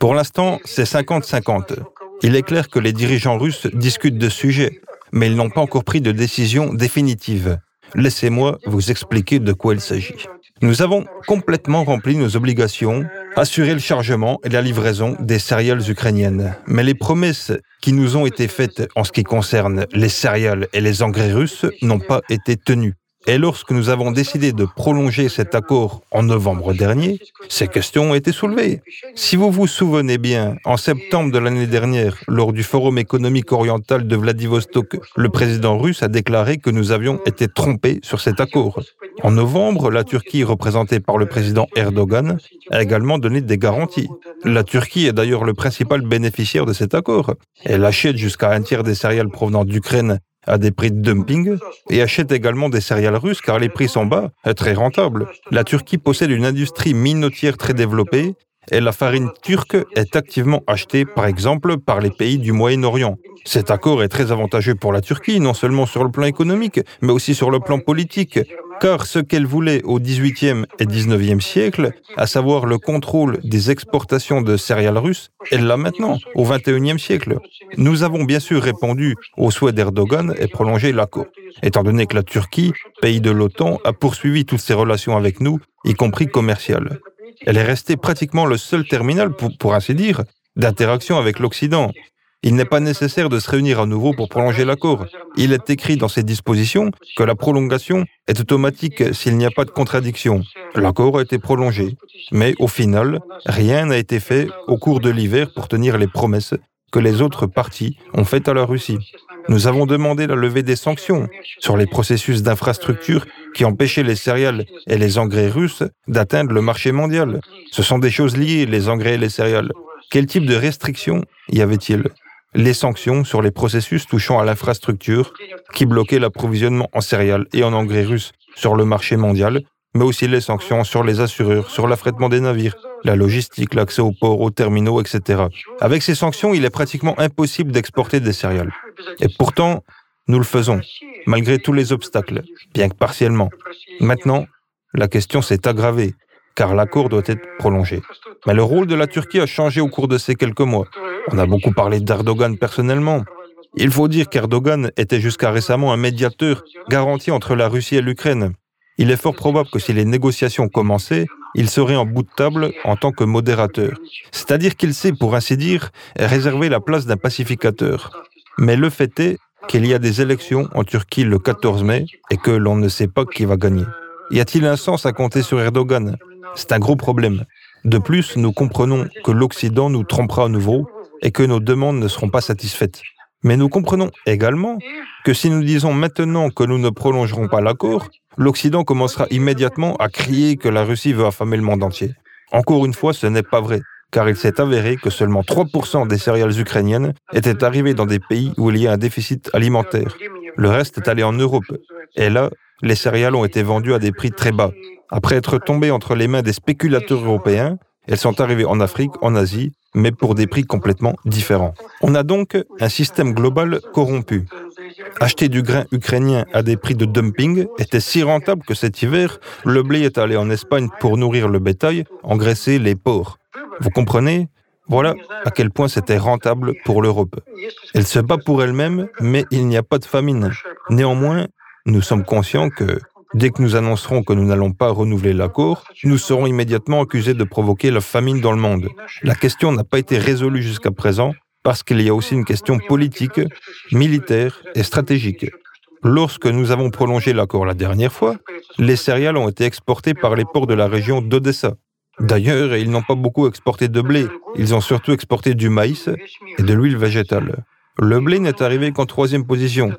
Pour l'instant, c'est 50-50. Il est clair que les dirigeants russes discutent de ce sujet, mais ils n'ont pas encore pris de décision définitive. Laissez-moi vous expliquer de quoi il s'agit. Nous avons complètement rempli nos obligations, assuré le chargement et la livraison des céréales ukrainiennes. Mais les promesses qui nous ont été faites en ce qui concerne les céréales et les engrais russes n'ont pas été tenues. Et lorsque nous avons décidé de prolonger cet accord en novembre dernier, ces questions ont été soulevées. Si vous vous souvenez bien, en septembre de l'année dernière, lors du Forum économique oriental de Vladivostok, le président russe a déclaré que nous avions été trompés sur cet accord. En novembre, la Turquie, représentée par le président Erdogan, a également donné des garanties. La Turquie est d'ailleurs le principal bénéficiaire de cet accord. Elle achète jusqu'à un tiers des céréales provenant d'Ukraine à des prix de dumping et achète également des céréales russes car les prix sont bas et très rentables. La Turquie possède une industrie minotière très développée et la farine turque est activement achetée, par exemple, par les pays du Moyen-Orient. Cet accord est très avantageux pour la Turquie, non seulement sur le plan économique, mais aussi sur le plan politique, car ce qu'elle voulait au XVIIIe et XIXe siècle, à savoir le contrôle des exportations de céréales russes, elle l'a maintenant, au XXIe siècle. Nous avons bien sûr répondu au souhait d'Erdogan et prolongé l'accord, étant donné que la Turquie, pays de l'OTAN, a poursuivi toutes ses relations avec nous, y compris commerciales. Elle est restée pratiquement le seul terminal, pour ainsi dire, d'interaction avec l'Occident. Il n'est pas nécessaire de se réunir à nouveau pour prolonger l'accord. Il est écrit dans ces dispositions que la prolongation est automatique s'il n'y a pas de contradiction. L'accord a été prolongé, mais au final, rien n'a été fait au cours de l'hiver pour tenir les promesses que les autres parties ont faites à la Russie. Nous avons demandé la levée des sanctions sur les processus d'infrastructure qui empêchaient les céréales et les engrais russes d'atteindre le marché mondial. Ce sont des choses liées, les engrais et les céréales. Quel type de restrictions y avait-il? Les sanctions sur les processus touchant à l'infrastructure qui bloquaient l'approvisionnement en céréales et en engrais russes sur le marché mondial, mais aussi les sanctions sur les assureurs, sur l'affrètement des navires, la logistique, l'accès aux ports, aux terminaux, etc. Avec ces sanctions, il est pratiquement impossible d'exporter des céréales. Et pourtant, nous le faisons, malgré tous les obstacles, bien que partiellement. Maintenant, la question s'est aggravée, car l'accord doit être prolongé. Mais le rôle de la Turquie a changé au cours de ces quelques mois. On a beaucoup parlé d'Erdogan personnellement. Il faut dire qu'Erdogan était jusqu'à récemment un médiateur garanti entre la Russie et l'Ukraine. Il est fort probable que si les négociations commençaient, il serait en bout de table en tant que modérateur. C'est-à-dire qu'il sait, pour ainsi dire, réserver la place d'un pacificateur. Mais le fait est qu'il y a des élections en Turquie le 14 mai et que l'on ne sait pas qui va gagner. Y a-t-il un sens à compter sur Erdogan? C'est un gros problème. De plus, nous comprenons que l'Occident nous trompera à nouveau et que nos demandes ne seront pas satisfaites. Mais nous comprenons également que si nous disons maintenant que nous ne prolongerons pas l'accord, l'Occident commencera immédiatement à crier que la Russie veut affamer le monde entier. Encore une fois, ce n'est pas vrai, car il s'est avéré que seulement 3% des céréales ukrainiennes étaient arrivées dans des pays où il y a un déficit alimentaire. Le reste est allé en Europe. Et là, les céréales ont été vendues à des prix très bas. Après être tombées entre les mains des spéculateurs européens, elles sont arrivées en Afrique, en Asie, mais pour des prix complètement différents. On a donc un système global corrompu. Acheter du grain ukrainien à des prix de dumping était si rentable que cet hiver, le blé est allé en Espagne pour nourrir le bétail, engraisser les porcs. Vous comprenez? Voilà à quel point c'était rentable pour l'Europe. Elle se bat pour elle-même, mais il n'y a pas de famine. Néanmoins, nous sommes conscients que Dès que nous annoncerons que nous n'allons pas renouveler l'accord, nous serons immédiatement accusés de provoquer la famine dans le monde. La question n'a pas été résolue jusqu'à présent parce qu'il y a aussi une question politique, militaire et stratégique. Lorsque nous avons prolongé l'accord la dernière fois, les céréales ont été exportées par les ports de la région d'Odessa. D'ailleurs, ils n'ont pas beaucoup exporté de blé, ils ont surtout exporté du maïs et de l'huile végétale. Le blé n'est arrivé qu'en troisième position.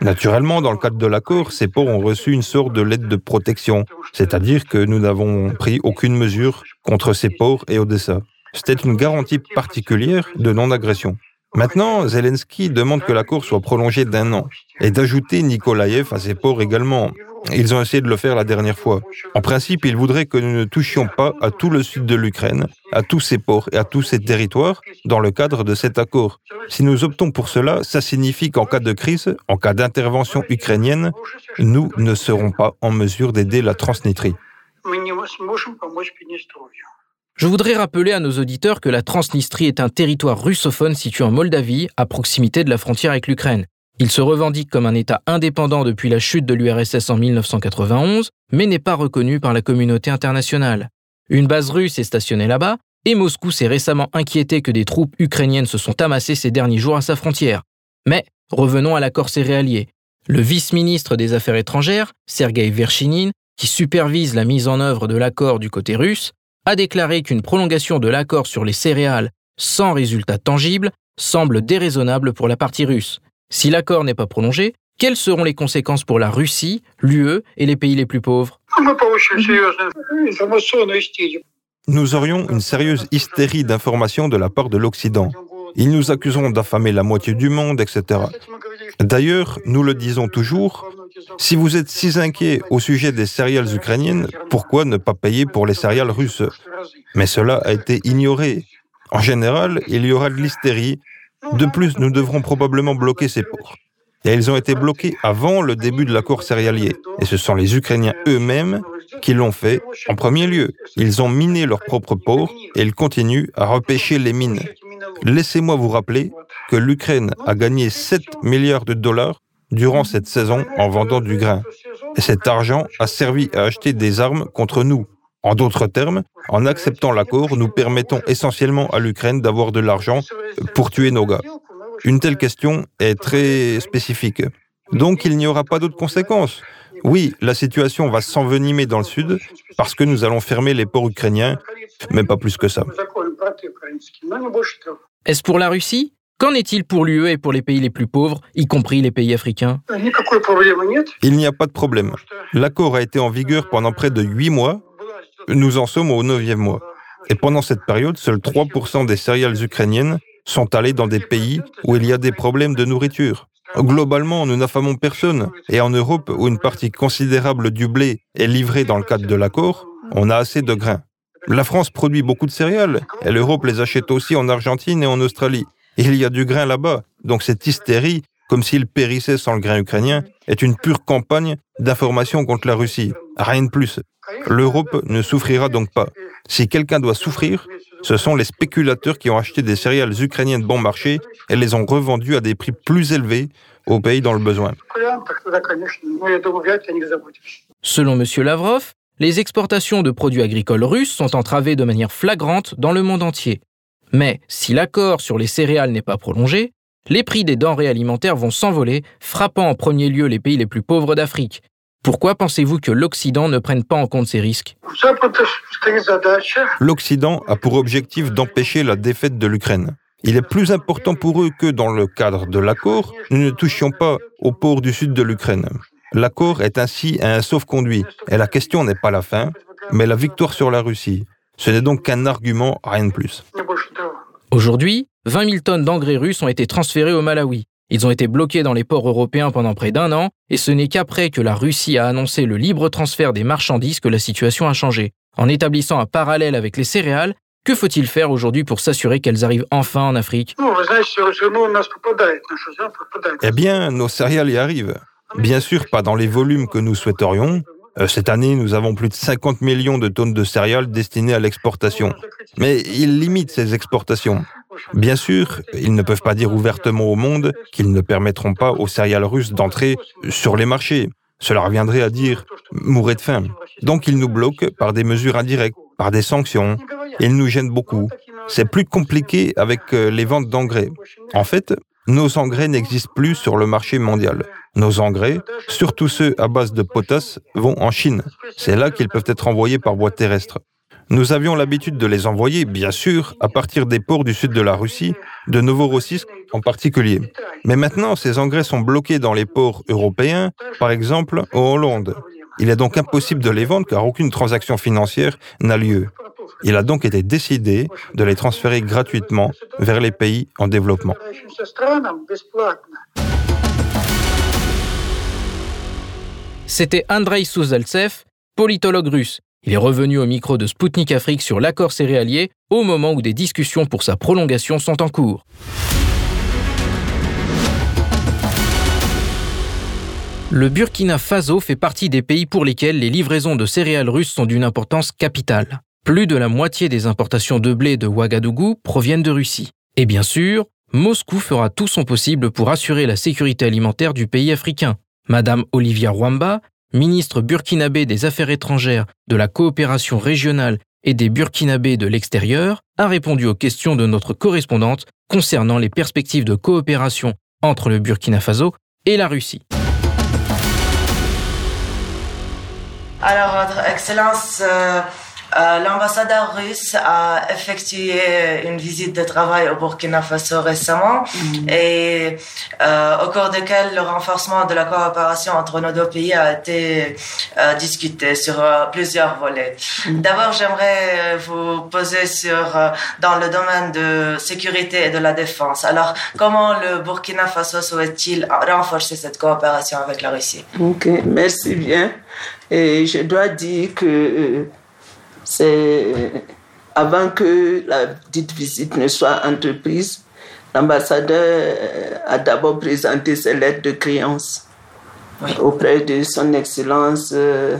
Naturellement, dans le cadre de l'accord, ces ports ont reçu une sorte de lettre de protection, c'est-à-dire que nous n'avons pris aucune mesure contre ces ports et Odessa. C'était une garantie particulière de non-agression. Maintenant, Zelensky demande que l'accord soit prolongé d'un an et d'ajouter Nikolaïev à ses ports également. Ils ont essayé de le faire la dernière fois. En principe, ils voudraient que nous ne touchions pas à tout le sud de l'Ukraine, à tous ses ports et à tous ses territoires dans le cadre de cet accord. Si nous optons pour cela, ça signifie qu'en cas de crise, en cas d'intervention ukrainienne, nous ne serons pas en mesure d'aider la Transnistrie. Je voudrais rappeler à nos auditeurs que la Transnistrie est un territoire russophone situé en Moldavie, à proximité de la frontière avec l'Ukraine. Il se revendique comme un État indépendant depuis la chute de l'URSS en 1991, mais n'est pas reconnu par la communauté internationale. Une base russe est stationnée là-bas, et Moscou s'est récemment inquiété que des troupes ukrainiennes se sont amassées ces derniers jours à sa frontière. Mais revenons à l'accord céréalier. Le vice-ministre des Affaires étrangères, Sergei Verchinin, qui supervise la mise en œuvre de l'accord du côté russe, a déclaré qu'une prolongation de l'accord sur les céréales sans résultat tangible semble déraisonnable pour la partie russe. Si l'accord n'est pas prolongé, quelles seront les conséquences pour la Russie, l'UE et les pays les plus pauvres? Nous aurions une sérieuse hystérie d'informations de la part de l'Occident. Ils nous accuseront d'affamer la moitié du monde, etc. D'ailleurs, nous le disons toujours, si vous êtes si inquiet au sujet des céréales ukrainiennes, pourquoi ne pas payer pour les céréales russes? Mais cela a été ignoré. En général, il y aura de l'hystérie. De plus, nous devrons probablement bloquer ces ports. Et ils ont été bloqués avant le début de l'accord céréalier. Et ce sont les Ukrainiens eux-mêmes qui l'ont fait en premier lieu. Ils ont miné leurs propres ports et ils continuent à repêcher les mines. Laissez-moi vous rappeler que l'Ukraine a gagné 7 milliards de dollars durant cette saison en vendant du grain. Et cet argent a servi à acheter des armes contre nous. En d'autres termes, en acceptant l'accord, nous permettons essentiellement à l'Ukraine d'avoir de l'argent pour tuer nos gars. Une telle question est très spécifique. Donc il n'y aura pas d'autres conséquences. Oui, la situation va s'envenimer dans le sud parce que nous allons fermer les ports ukrainiens, mais pas plus que ça. Est-ce pour la Russie? Qu'en est-il pour l'UE et pour les pays les plus pauvres, y compris les pays africains? Il n'y a pas de problème. L'accord a été en vigueur pendant près de huit mois. Nous en sommes au neuvième mois. Et pendant cette période, seuls 3% des céréales ukrainiennes sont allées dans des pays où il y a des problèmes de nourriture. Globalement, nous n'affamons personne. Et en Europe, où une partie considérable du blé est livrée dans le cadre de l'accord, on a assez de grains. La France produit beaucoup de céréales, et l'Europe les achète aussi en Argentine et en Australie. Il y a du grain là-bas. Donc cette hystérie, comme s'il périssait sans le grain ukrainien, est une pure campagne d'information contre la Russie. Rien de plus. L'Europe ne souffrira donc pas. Si quelqu'un doit souffrir, ce sont les spéculateurs qui ont acheté des céréales ukrainiennes bon marché et les ont revendues à des prix plus élevés aux pays dans le besoin. Selon M. Lavrov, les exportations de produits agricoles russes sont entravées de manière flagrante dans le monde entier. Mais si l'accord sur les céréales n'est pas prolongé, les prix des denrées alimentaires vont s'envoler, frappant en premier lieu les pays les plus pauvres d'Afrique. Pourquoi pensez-vous que l'Occident ne prenne pas en compte ces risques? L'Occident a pour objectif d'empêcher la défaite de l'Ukraine. Il est plus important pour eux que dans le cadre de l'accord, nous ne touchions pas aux ports du sud de l'Ukraine. L'accord est ainsi un sauf-conduit, et la question n'est pas la fin, mais la victoire sur la Russie. Ce n'est donc qu'un argument, rien de plus. Aujourd'hui, 20 000 tonnes d'engrais russes ont été transférées au Malawi. Ils ont été bloqués dans les ports européens pendant près d'un an, et ce n'est qu'après que la Russie a annoncé le libre transfert des marchandises que la situation a changé. En établissant un parallèle avec les céréales, que faut-il faire aujourd'hui pour s'assurer qu'elles arrivent enfin en Afrique? Eh bien, nos céréales y arrivent. Bien sûr, pas dans les volumes que nous souhaiterions, euh, cette année, nous avons plus de 50 millions de tonnes de céréales destinées à l'exportation. Mais ils limitent ces exportations. Bien sûr, ils ne peuvent pas dire ouvertement au monde qu'ils ne permettront pas aux céréales russes d'entrer sur les marchés. Cela reviendrait à dire mourrez de faim. Donc ils nous bloquent par des mesures indirectes, par des sanctions. Ils nous gênent beaucoup. C'est plus compliqué avec euh, les ventes d'engrais. En fait, nos engrais n'existent plus sur le marché mondial. Nos engrais, surtout ceux à base de potasse, vont en Chine. C'est là qu'ils peuvent être envoyés par voie terrestre. Nous avions l'habitude de les envoyer, bien sûr, à partir des ports du sud de la Russie, de Novorossiysk en particulier. Mais maintenant, ces engrais sont bloqués dans les ports européens, par exemple en Hollande. Il est donc impossible de les vendre car aucune transaction financière n'a lieu. Il a donc été décidé de les transférer gratuitement vers les pays en développement. C'était Andrei Souzaltsev, politologue russe. Il est revenu au micro de Spoutnik Afrique sur l'accord céréalier au moment où des discussions pour sa prolongation sont en cours. Le Burkina Faso fait partie des pays pour lesquels les livraisons de céréales russes sont d'une importance capitale. Plus de la moitié des importations de blé de Ouagadougou proviennent de Russie. Et bien sûr, Moscou fera tout son possible pour assurer la sécurité alimentaire du pays africain. Madame Olivia Rwamba, ministre burkinabé des Affaires étrangères, de la coopération régionale et des Burkinabés de l'extérieur, a répondu aux questions de notre correspondante concernant les perspectives de coopération entre le Burkina Faso et la Russie. Alors, Votre Excellence, euh, l'ambassadeur russe a effectué une visite de travail au Burkina Faso récemment mm. et euh, au cours duquel le renforcement de la coopération entre nos deux pays a été euh, discuté sur euh, plusieurs volets. Mm. D'abord, j'aimerais vous poser sur dans le domaine de sécurité et de la défense. Alors, comment le Burkina Faso souhaite-t-il renforcer cette coopération avec la Russie? Ok, merci bien. Et je dois dire que c'est avant que la dite visite ne soit entreprise, l'ambassadeur a d'abord présenté ses lettres de créance auprès de son Excellence euh,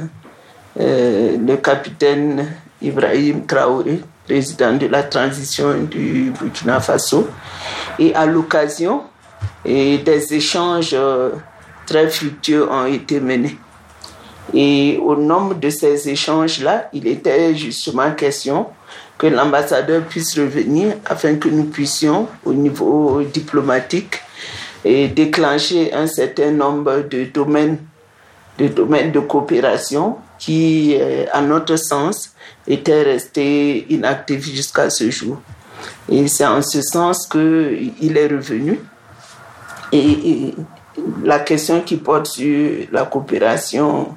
euh, le capitaine Ibrahim Traoré, président de la transition du Burkina Faso. Et à l'occasion, des échanges euh, très fructueux ont été menés. Et au nombre de ces échanges-là, il était justement question que l'ambassadeur puisse revenir afin que nous puissions, au niveau diplomatique, déclencher un certain nombre de domaines, de domaines de coopération qui, euh, à notre sens, étaient restés inactifs jusqu'à ce jour. Et c'est en ce sens qu'il est revenu. et la question qui porte sur la coopération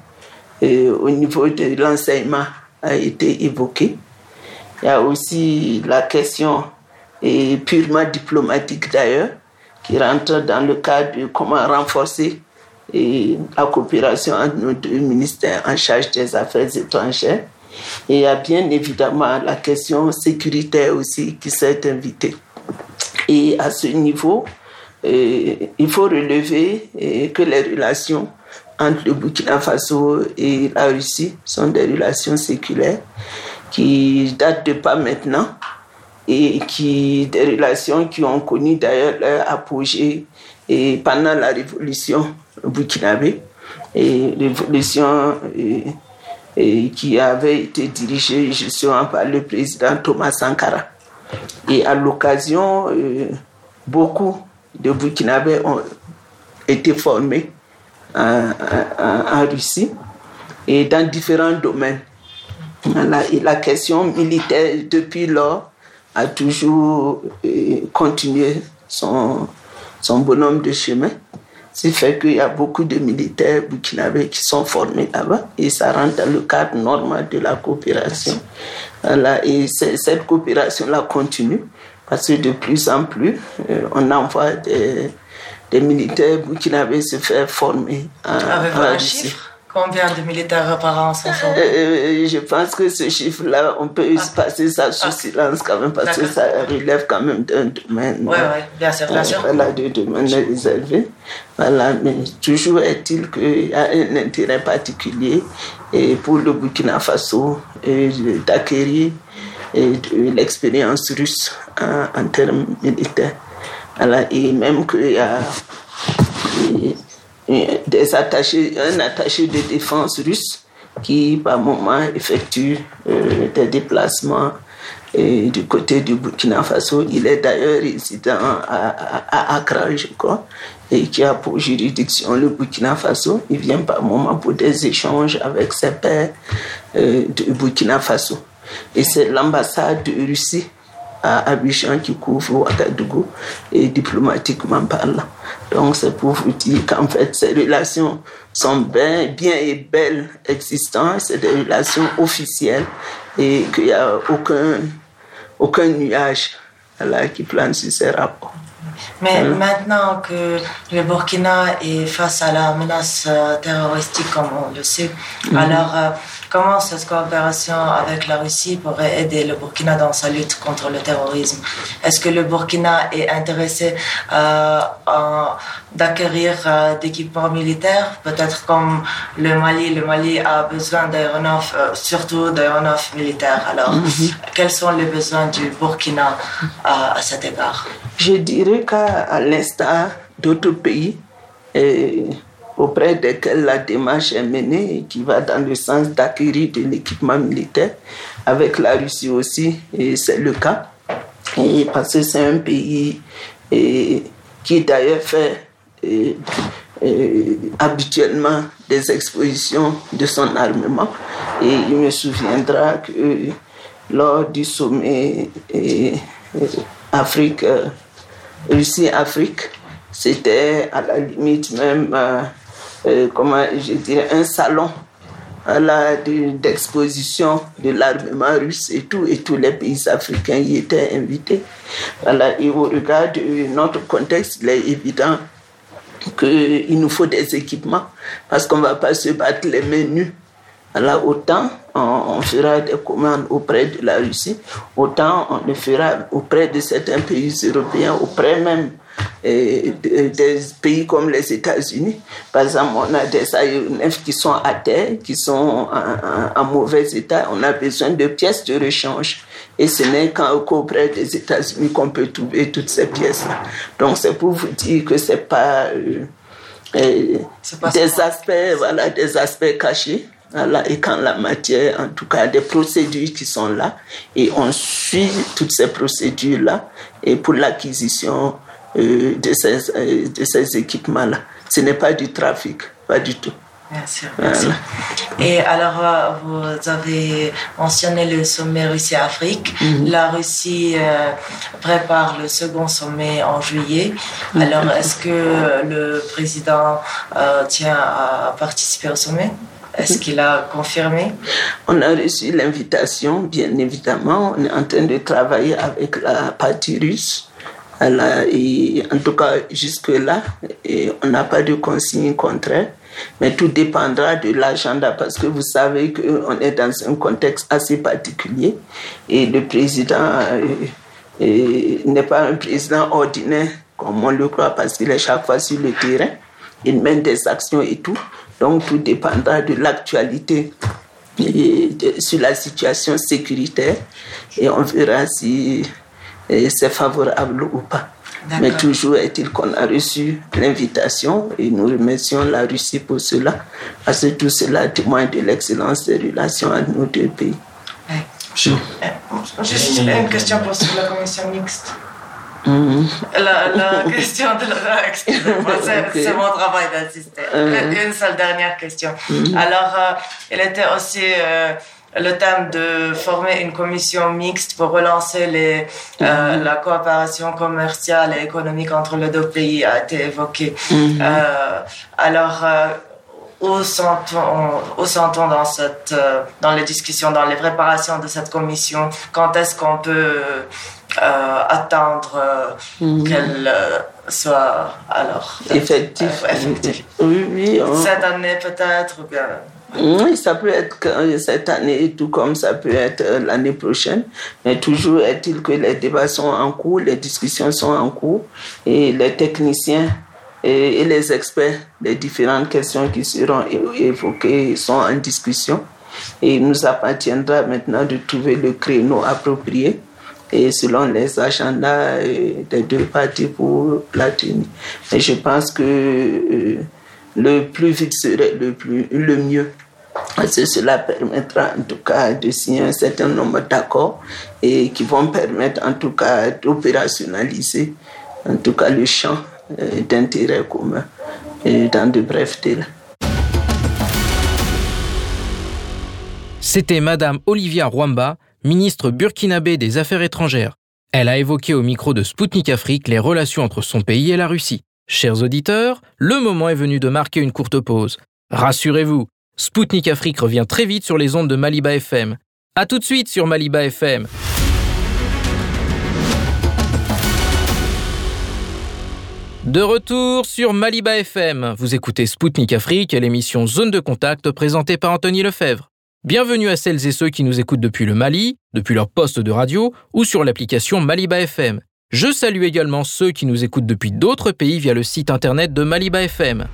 au niveau de l'enseignement a été évoqué. Il y a aussi la question purement diplomatique d'ailleurs, qui rentre dans le cadre de comment renforcer la coopération entre nos deux ministères en charge des affaires étrangères. Et il y a bien évidemment la question sécuritaire aussi qui s'est invitée. Et à ce niveau, il faut relever que les relations entre le Burkina Faso et la Russie sont des relations séculaires qui datent de pas maintenant et qui des relations qui ont connu d'ailleurs leur apogée et pendant la révolution burkinabé et révolution et, qui avait été dirigée justement par le président Thomas Sankara. Et à l'occasion, euh, beaucoup de Burkinabés ont été formés en, Russie et dans différents domaines. La question militaire, depuis lors, a toujours euh, continué son, bonhomme de chemin. Ce fait qu'il y a beaucoup de militaires burkinabés qui sont formés là-bas et ça rentre dans le cadre normal de la coopération. et cette coopération-là continue parce que de plus en plus, euh, on envoie des, des militaires burkinabés se faire former Avez-vous un chiffre Combien de militaires par an sont? Formés euh, Je pense que ce chiffre-là, on peut ah. passer ça sous ah. silence quand même, parce que ça relève quand même d'un domaine. Oui, oui, bien sûr, bien sûr. Voilà, de domaines réservés. Voilà, mais toujours est-il qu'il y a un intérêt particulier et pour le Burkina Faso d'acquérir l'expérience russe en termes militaires et même qu'il y a des attachés, un attaché de défense russe qui, par moment, effectue des déplacements du côté du Burkina Faso. Il est d'ailleurs résident à, Accra, je crois, et qui a pour juridiction le Burkina Faso. Il vient par moment pour des échanges avec ses pairs du Burkina Faso. Et c'est l'ambassade de Russie à Abidjan qui couvre Ouagadougou et diplomatiquement parlant. Donc c'est pour vous dire qu'en fait ces relations sont bien, bien et belles existantes, c'est des relations officielles et qu'il n'y a aucun, aucun nuage là, qui plane sur ces rapports. Mais maintenant que le Burkina est face à la menace euh, terroristique, comme on le sait, mhm. alors euh, comment cette coopération avec la Russie pourrait aider le Burkina dans sa lutte contre le terrorisme? Est-ce que le Burkina est intéressé euh, d'acquérir d'équipements militaires, peut-être comme le Mali Le Mali a besoin d'aéronefs, surtout d'aéronefs militaires. Alors, mhm. quels sont les besoins du Burkina à cet égard? Je dirais qu'à l'instar d'autres pays, auprès desquels la démarche est menée et qui va dans le sens d'acquérir de l'équipement militaire, avec la Russie aussi, et c'est le cas. Et parce que c'est un pays et, qui d'ailleurs fait habituellement des expositions de son armement. Et il me souviendra que lors du sommet Afrique Russie-Afrique, c'était à la limite même, euh, euh, comment je dirais, un salon d'exposition de, l'armement russe et tout, et tous les pays africains y étaient invités. Voilà, et au regard de notre contexte, il est évident qu'il nous faut des équipements parce qu'on ne va pas se battre les mains nues. Alors, autant on, fera des commandes auprès de la Russie, autant on le fera auprès de certains pays européens, auprès même des pays comme les États-Unis. Par exemple, on a des aéronefs qui sont à terre, qui sont en, mauvais état. On a besoin de pièces de rechange. Et ce n'est qu'auprès des États-Unis qu'on peut trouver toutes ces pièces-là. Donc, c'est pour vous dire que c'est pas, euh, eh, pas des aspects, voilà, des aspects cachés et quand la matière, en tout cas, des procédures qui sont là, et on suit toutes ces procédures-là, et pour l'acquisition euh, de, ces, euh, de ces équipements-là. Ce n'est pas du trafic, pas du tout. Merci. merci. Et alors, euh, vous avez mentionné le sommet Russie-Afrique. Mhm. La Russie prépare le second sommet en juillet. Mhm. Alors, est-ce que le président tient à participer au sommet? Est-ce qu'il a confirmé? On a reçu l'invitation, bien évidemment. On est en train de travailler avec la partie russe. Et en tout cas, jusque-là, on n'a pas de consigne contraire. Mais tout dépendra de l'agenda parce que vous savez qu'on est dans un contexte assez particulier et le président euh, n'est pas un président ordinaire comme on le croit parce qu'il est chaque fois sur le terrain. Il mène des actions et tout. Donc tout dépendra de l'actualité sur la situation sécuritaire et on verra si c'est favorable ou pas. Mais toujours est-il qu'on a reçu l'invitation et nous remercions la Russie pour cela, parce que tout cela témoigne de l'excellence des relations entre nos deux pays. Juste une question pour la commission mixte. Mm-hmm. La, question de la... Excusez-moi, c'est mon travail d'assister. Mm-hmm. Une seule dernière question. Mm-hmm. Alors, euh, il était aussi... Euh, le thème de former une commission mixte pour relancer les, euh, la coopération commerciale et économique entre les deux pays a été évoqué. alors, où sont-on dans, cette, dans les discussions, dans les préparations de cette commission? Quand est-ce qu'on peut euh, attendre euh, mhm. qu'elle euh, soit alors effective? Oui, oui. Cette année peut-être Oui, ça peut être cette année, tout comme ça peut être l'année prochaine. Mais toujours est-il que les débats sont en cours, les discussions sont en cours et les techniciens et, les experts des différentes questions qui seront évoquées sont en discussion. Et il nous appartiendra maintenant de trouver le créneau approprié et selon les agendas euh, des deux parties pour la tenue. Mais je pense que euh, le plus vite serait le, plus, le mieux. Parce que cela permettra en tout cas de signer un certain nombre d'accords et qui vont permettre en tout cas d'opérationnaliser en tout cas le champ euh, d'intérêt commun dans de brefs délais. C'était Madame Olivia Rwamba, ministre burkinabé des Affaires étrangères. Elle a évoqué au micro de Spoutnik Afrique les relations entre son pays et la Russie. Chers auditeurs, le moment est venu de marquer une courte pause. Rassurez-vous, Spoutnik Afrique revient très vite sur les ondes de Maliba FM. A tout de suite sur Maliba FM. De retour sur Maliba FM, vous écoutez Spoutnik Afrique et l'émission Zone de contact présentée par Anthony Lefebvre. Bienvenue à celles et ceux qui nous écoutent depuis le Mali, depuis leur poste de radio ou sur l'application Maliba FM. Je salue également ceux qui nous écoutent depuis d'autres pays via le site internet de Maliba FM.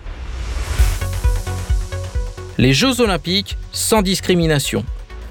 Les Jeux olympiques sans discrimination.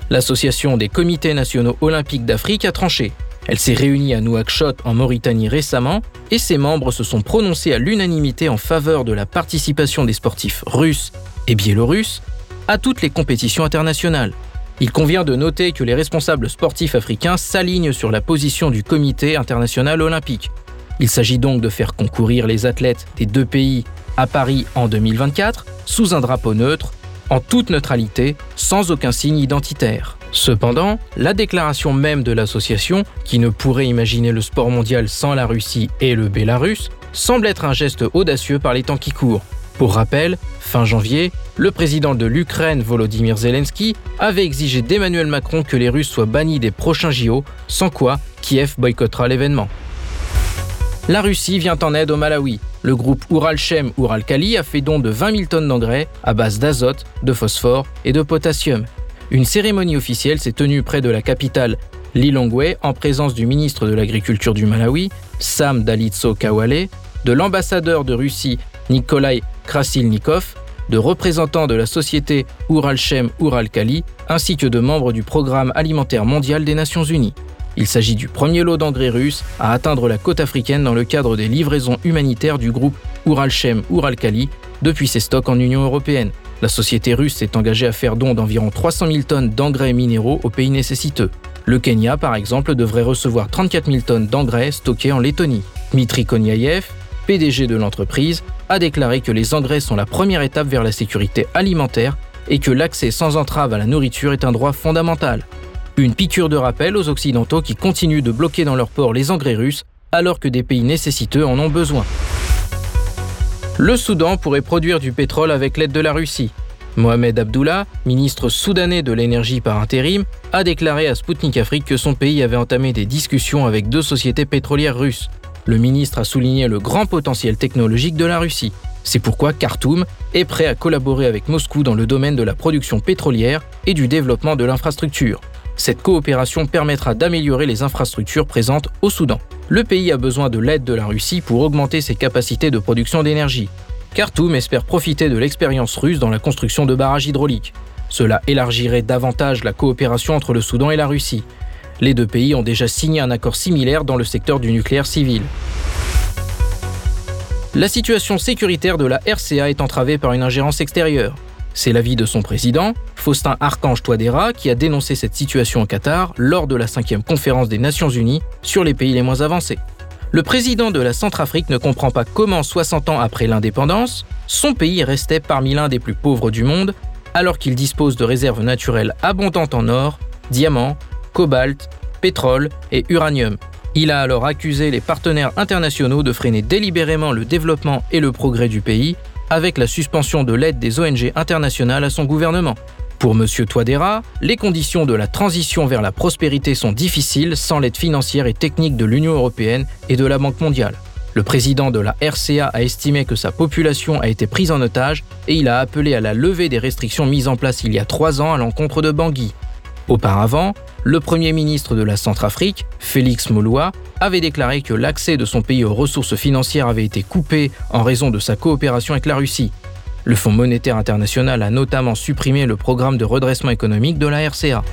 L'Association des comités nationaux olympiques d'Afrique a tranché. Elle s'est réunie à Nouakchott en Mauritanie récemment et ses membres se sont prononcés à l'unanimité en faveur de la participation des sportifs russes et biélorusses à toutes les compétitions internationales. Il convient de noter que les responsables sportifs africains s'alignent sur la position du Comité international olympique. Il s'agit donc de faire concourir les athlètes des deux pays à Paris en 2024 sous un drapeau neutre, en toute neutralité, sans aucun signe identitaire. Cependant, la déclaration même de l'association, qui ne pourrait imaginer le sport mondial sans la Russie et le Bélarus, semble être un geste audacieux par les temps qui courent. Pour rappel, fin janvier, le président de l'Ukraine, Volodymyr Zelensky, avait exigé d'Emmanuel Macron que les Russes soient bannis des prochains JO, sans quoi Kiev boycottera l'événement. La Russie vient en aide au Malawi. Le groupe Uralchem Uralkali a fait don de 20 000 tonnes d'engrais à base d'azote, de phosphore et de potassium. Une cérémonie officielle s'est tenue près de la capitale Lilongwe en présence du ministre de l'Agriculture du Malawi, Sam Dalitso Kawale, de l'ambassadeur de Russie Nikolai Krasilnikov, de représentants de la société Uralchem Uralkali, ainsi que de membres du Programme alimentaire mondial des Nations Unies. Il s'agit du premier lot d'engrais russes à atteindre la côte africaine dans le cadre des livraisons humanitaires du groupe Uralchem Uralkali depuis ses stocks en Union européenne. La société russe s'est engagée à faire don d'environ 300 000 tonnes d'engrais minéraux aux pays nécessiteux. Le Kenya, par exemple, devrait recevoir 34 000 tonnes d'engrais stockés en Lettonie. Mitri Konyaev, PDG de l'entreprise, a déclaré que les engrais sont la première étape vers la sécurité alimentaire et que l'accès sans entrave à la nourriture est un droit fondamental. Une piqûre de rappel aux Occidentaux qui continuent de bloquer dans leurs ports les engrais russes alors que des pays nécessiteux en ont besoin. Le Soudan pourrait produire du pétrole avec l'aide de la Russie. Mohamed Abdullah, ministre soudanais de l'énergie par intérim, a déclaré à Sputnik Afrique que son pays avait entamé des discussions avec deux sociétés pétrolières russes. Le ministre a souligné le grand potentiel technologique de la Russie. C'est pourquoi Khartoum est prêt à collaborer avec Moscou dans le domaine de la production pétrolière et du développement de l'infrastructure. Cette coopération permettra d'améliorer les infrastructures présentes au Soudan. Le pays a besoin de l'aide de la Russie pour augmenter ses capacités de production d'énergie. Khartoum espère profiter de l'expérience russe dans la construction de barrages hydrauliques. Cela élargirait davantage la coopération entre le Soudan et la Russie. Les deux pays ont déjà signé un accord similaire dans le secteur du nucléaire civil. La situation sécuritaire de la RCA est entravée par une ingérence extérieure. C'est l'avis de son président, Faustin Archange Touadéra, qui a dénoncé cette situation au Qatar lors de la cinquième conférence des Nations Unies sur les pays les moins avancés. Le président de la Centrafrique ne comprend pas comment, 60 ans après l'indépendance, son pays restait parmi l'un des plus pauvres du monde, alors qu'il dispose de réserves naturelles abondantes en or, diamants, cobalt, pétrole et uranium. Il a alors accusé les partenaires internationaux de freiner délibérément le développement et le progrès du pays avec la suspension de l'aide des ONG internationales à son gouvernement. Pour M. Touadéra, les conditions de la transition vers la prospérité sont difficiles sans l'aide financière et technique de l'Union européenne et de la Banque mondiale. Le président de la RCA a estimé que sa population a été prise en otage et il a appelé à la levée des restrictions mises en place il y a trois ans à l'encontre de Bangui. Auparavant, le Premier ministre de la Centrafrique, Félix Moloua, avait déclaré que l'accès de son pays aux ressources financières avait été coupé en raison de sa coopération avec la Russie. Le Fonds monétaire international a notamment supprimé le programme de redressement économique de la RCA.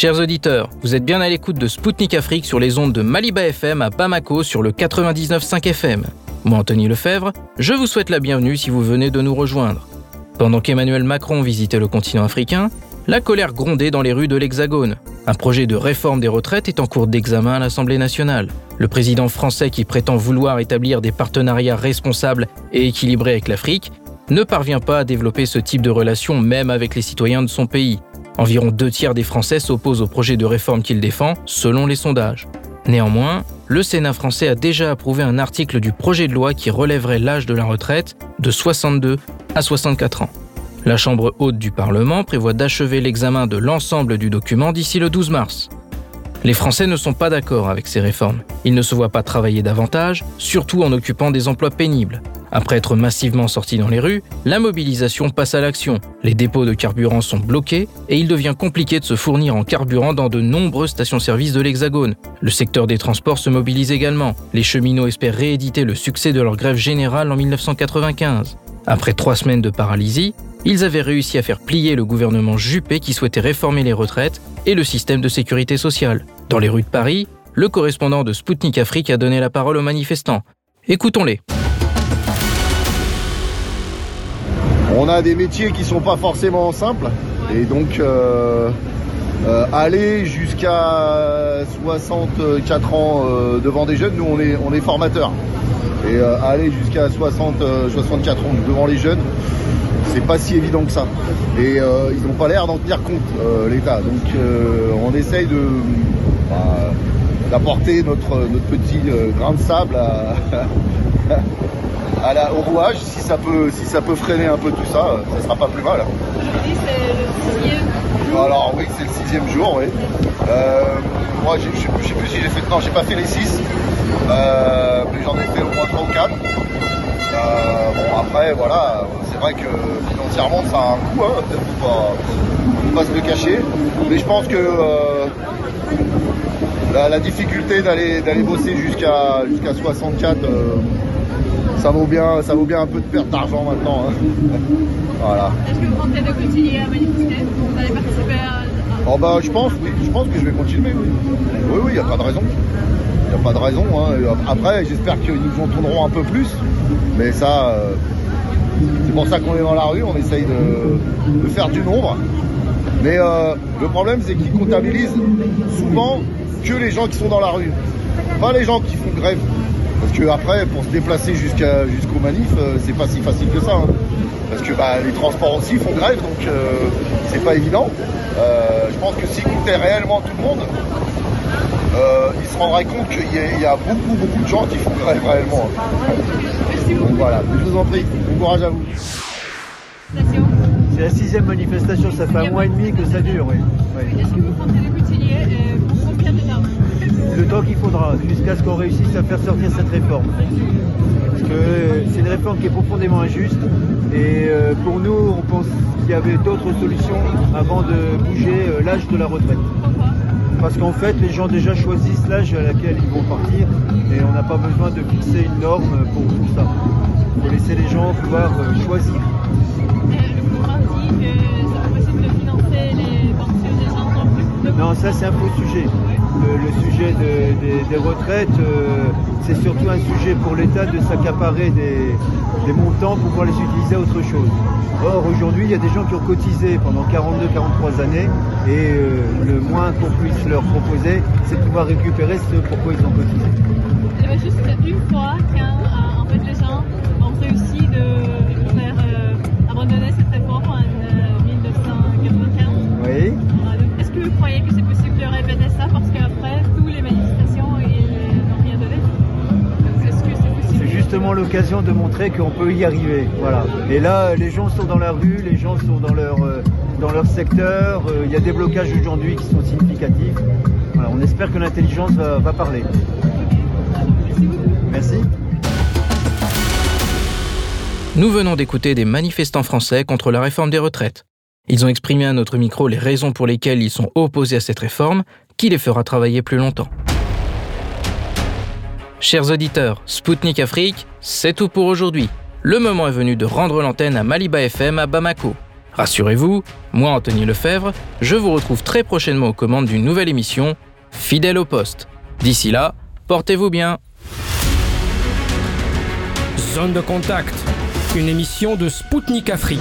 Chers auditeurs, vous êtes bien à l'écoute de Spoutnik Afrique sur les ondes de Maliba FM à Bamako sur le 99.5 FM. Moi, Anthony Lefebvre, je vous souhaite la bienvenue si vous venez de nous rejoindre. Pendant qu'Emmanuel Macron visitait le continent africain, la colère grondait dans les rues de l'Hexagone. Un projet de réforme des retraites est en cours d'examen à l'Assemblée nationale. Le président français qui prétend vouloir établir des partenariats responsables et équilibrés avec l'Afrique ne parvient pas à développer ce type de relation même avec les citoyens de son pays. Environ deux tiers des Français s'opposent au projet de réforme qu'il défend, selon les sondages. Néanmoins, le Sénat français a déjà approuvé un article du projet de loi qui relèverait l'âge de la retraite de 62 à 64 ans. La Chambre haute du Parlement prévoit d'achever l'examen de l'ensemble du document d'ici le 12 mars. Les Français ne sont pas d'accord avec ces réformes. Ils ne se voient pas travailler davantage, surtout en occupant des emplois pénibles. Après être massivement sortis dans les rues, la mobilisation passe à l'action. Les dépôts de carburant sont bloqués et il devient compliqué de se fournir en carburant dans de nombreuses stations-service de l'Hexagone. Le secteur des transports se mobilise également. Les cheminots espèrent rééditer le succès de leur grève générale en 1995. Après trois semaines de paralysie, ils avaient réussi à faire plier le gouvernement Juppé qui souhaitait réformer les retraites et le système de sécurité sociale. Dans les rues de Paris, le correspondant de Spoutnik Afrique a donné la parole aux manifestants. Écoutons-les. On a des métiers qui sont pas forcément simples et donc euh, euh, aller jusqu'à 64 ans euh, devant des jeunes, nous on est, formateurs. Et euh, aller jusqu'à 60, 64 ans devant les jeunes, c'est pas si évident que ça. Et ils n'ont pas l'air d'en tenir compte, l'État. Donc on essaye bah, d'apporter notre, notre petit grain de sable au rouage, si ça peut, si ça peut freiner un peu tout ça, ça sera pas plus mal. C'est le. Alors oui, c'est le sixième jour, oui. Euh, moi, je sais plus si j'ai fait, non, j'ai pas fait les six, euh, mais j'en ai fait au moins trois ou quatre. Euh, bon après, voilà, c'est vrai que financièrement, ça a un coût, hein, faut pas, faut pas se le cacher. Mais je pense que euh, la, difficulté d'aller d'aller bosser jusqu'à jusqu'à 64 ça vaut bien, ça vaut bien un peu de perte d'argent maintenant. Hein. voilà. Est-ce que vous comptez de continuer à manifester Vous allez participer à... Oh bah je pense, oui, je pense que je vais continuer, oui. Oui, oui, il n'y a pas de raison. Il n'y a pas de raison. Hein. Après, j'espère qu'ils nous en tourneront un peu plus. Mais ça, euh, c'est pour ça qu'on est dans la rue, on essaye de, de faire du nombre. Mais euh, le problème, c'est qu'ils comptabilisent souvent que les gens qui sont dans la rue. Pas les gens qui font grève. Parce que après, pour se déplacer jusqu'à jusqu'au manif, euh, c'est pas si facile que ça. Hein. Parce que bah, les transports aussi font grève, donc euh, c'est pas évident. Euh, je pense que s'ils écoutaient réellement tout le monde, ils se rendraient compte qu'il y, a beaucoup, beaucoup de gens qui font grève réellement. Donc voilà, je vous en prie, bon courage à vous. C'est la sixième manifestation, ça fait un mois et demi que ça dure, oui. Est-ce que vous comptez de le temps qu'il faudra jusqu'à ce qu'on réussisse à faire sortir cette réforme. Parce que c'est une réforme qui est profondément injuste et euh, pour nous, on pense qu'il y avait d'autres solutions avant de bouger euh, l'âge de la retraite. Parce qu'en fait, les gens déjà choisissent l'âge à laquelle ils vont partir et on n'a pas besoin de fixer une norme pour tout ça. Il faut laisser les gens pouvoir euh, choisir. Non, ça c'est un faux sujet. Le, sujet des retraites, euh, c'est surtout un sujet pour l'État de s'accaparer des, montants pour pouvoir les utiliser à autre chose. Or, aujourd'hui, il y a des gens qui ont cotisé pendant 42-43 années et euh, le moins qu'on puisse leur proposer, c'est de pouvoir récupérer ce pourquoi ils ont cotisé. Juste une fois qu'en justement l'occasion de montrer qu'on peut y arriver. Voilà. Et là, les gens sont dans la rue, les gens sont dans leur, euh, dans leur secteur. Euh, il y a des blocages aujourd'hui qui sont significatifs. On espère que l'intelligence va parler. Merci. Nous venons d'écouter des manifestants français contre la réforme des retraites. Ils ont exprimé à notre micro les raisons pour lesquelles ils sont opposés à cette réforme, qui les fera travailler plus longtemps? Chers auditeurs, Spoutnik Afrique, c'est tout pour aujourd'hui. Le moment est venu de rendre l'antenne à Maliba FM à Bamako. Rassurez-vous, moi Anthony Lefebvre, je vous retrouve très prochainement aux commandes d'une nouvelle émission, Fidèle au poste. D'ici là, portez-vous bien. Zone de contact, une émission de Spoutnik Afrique.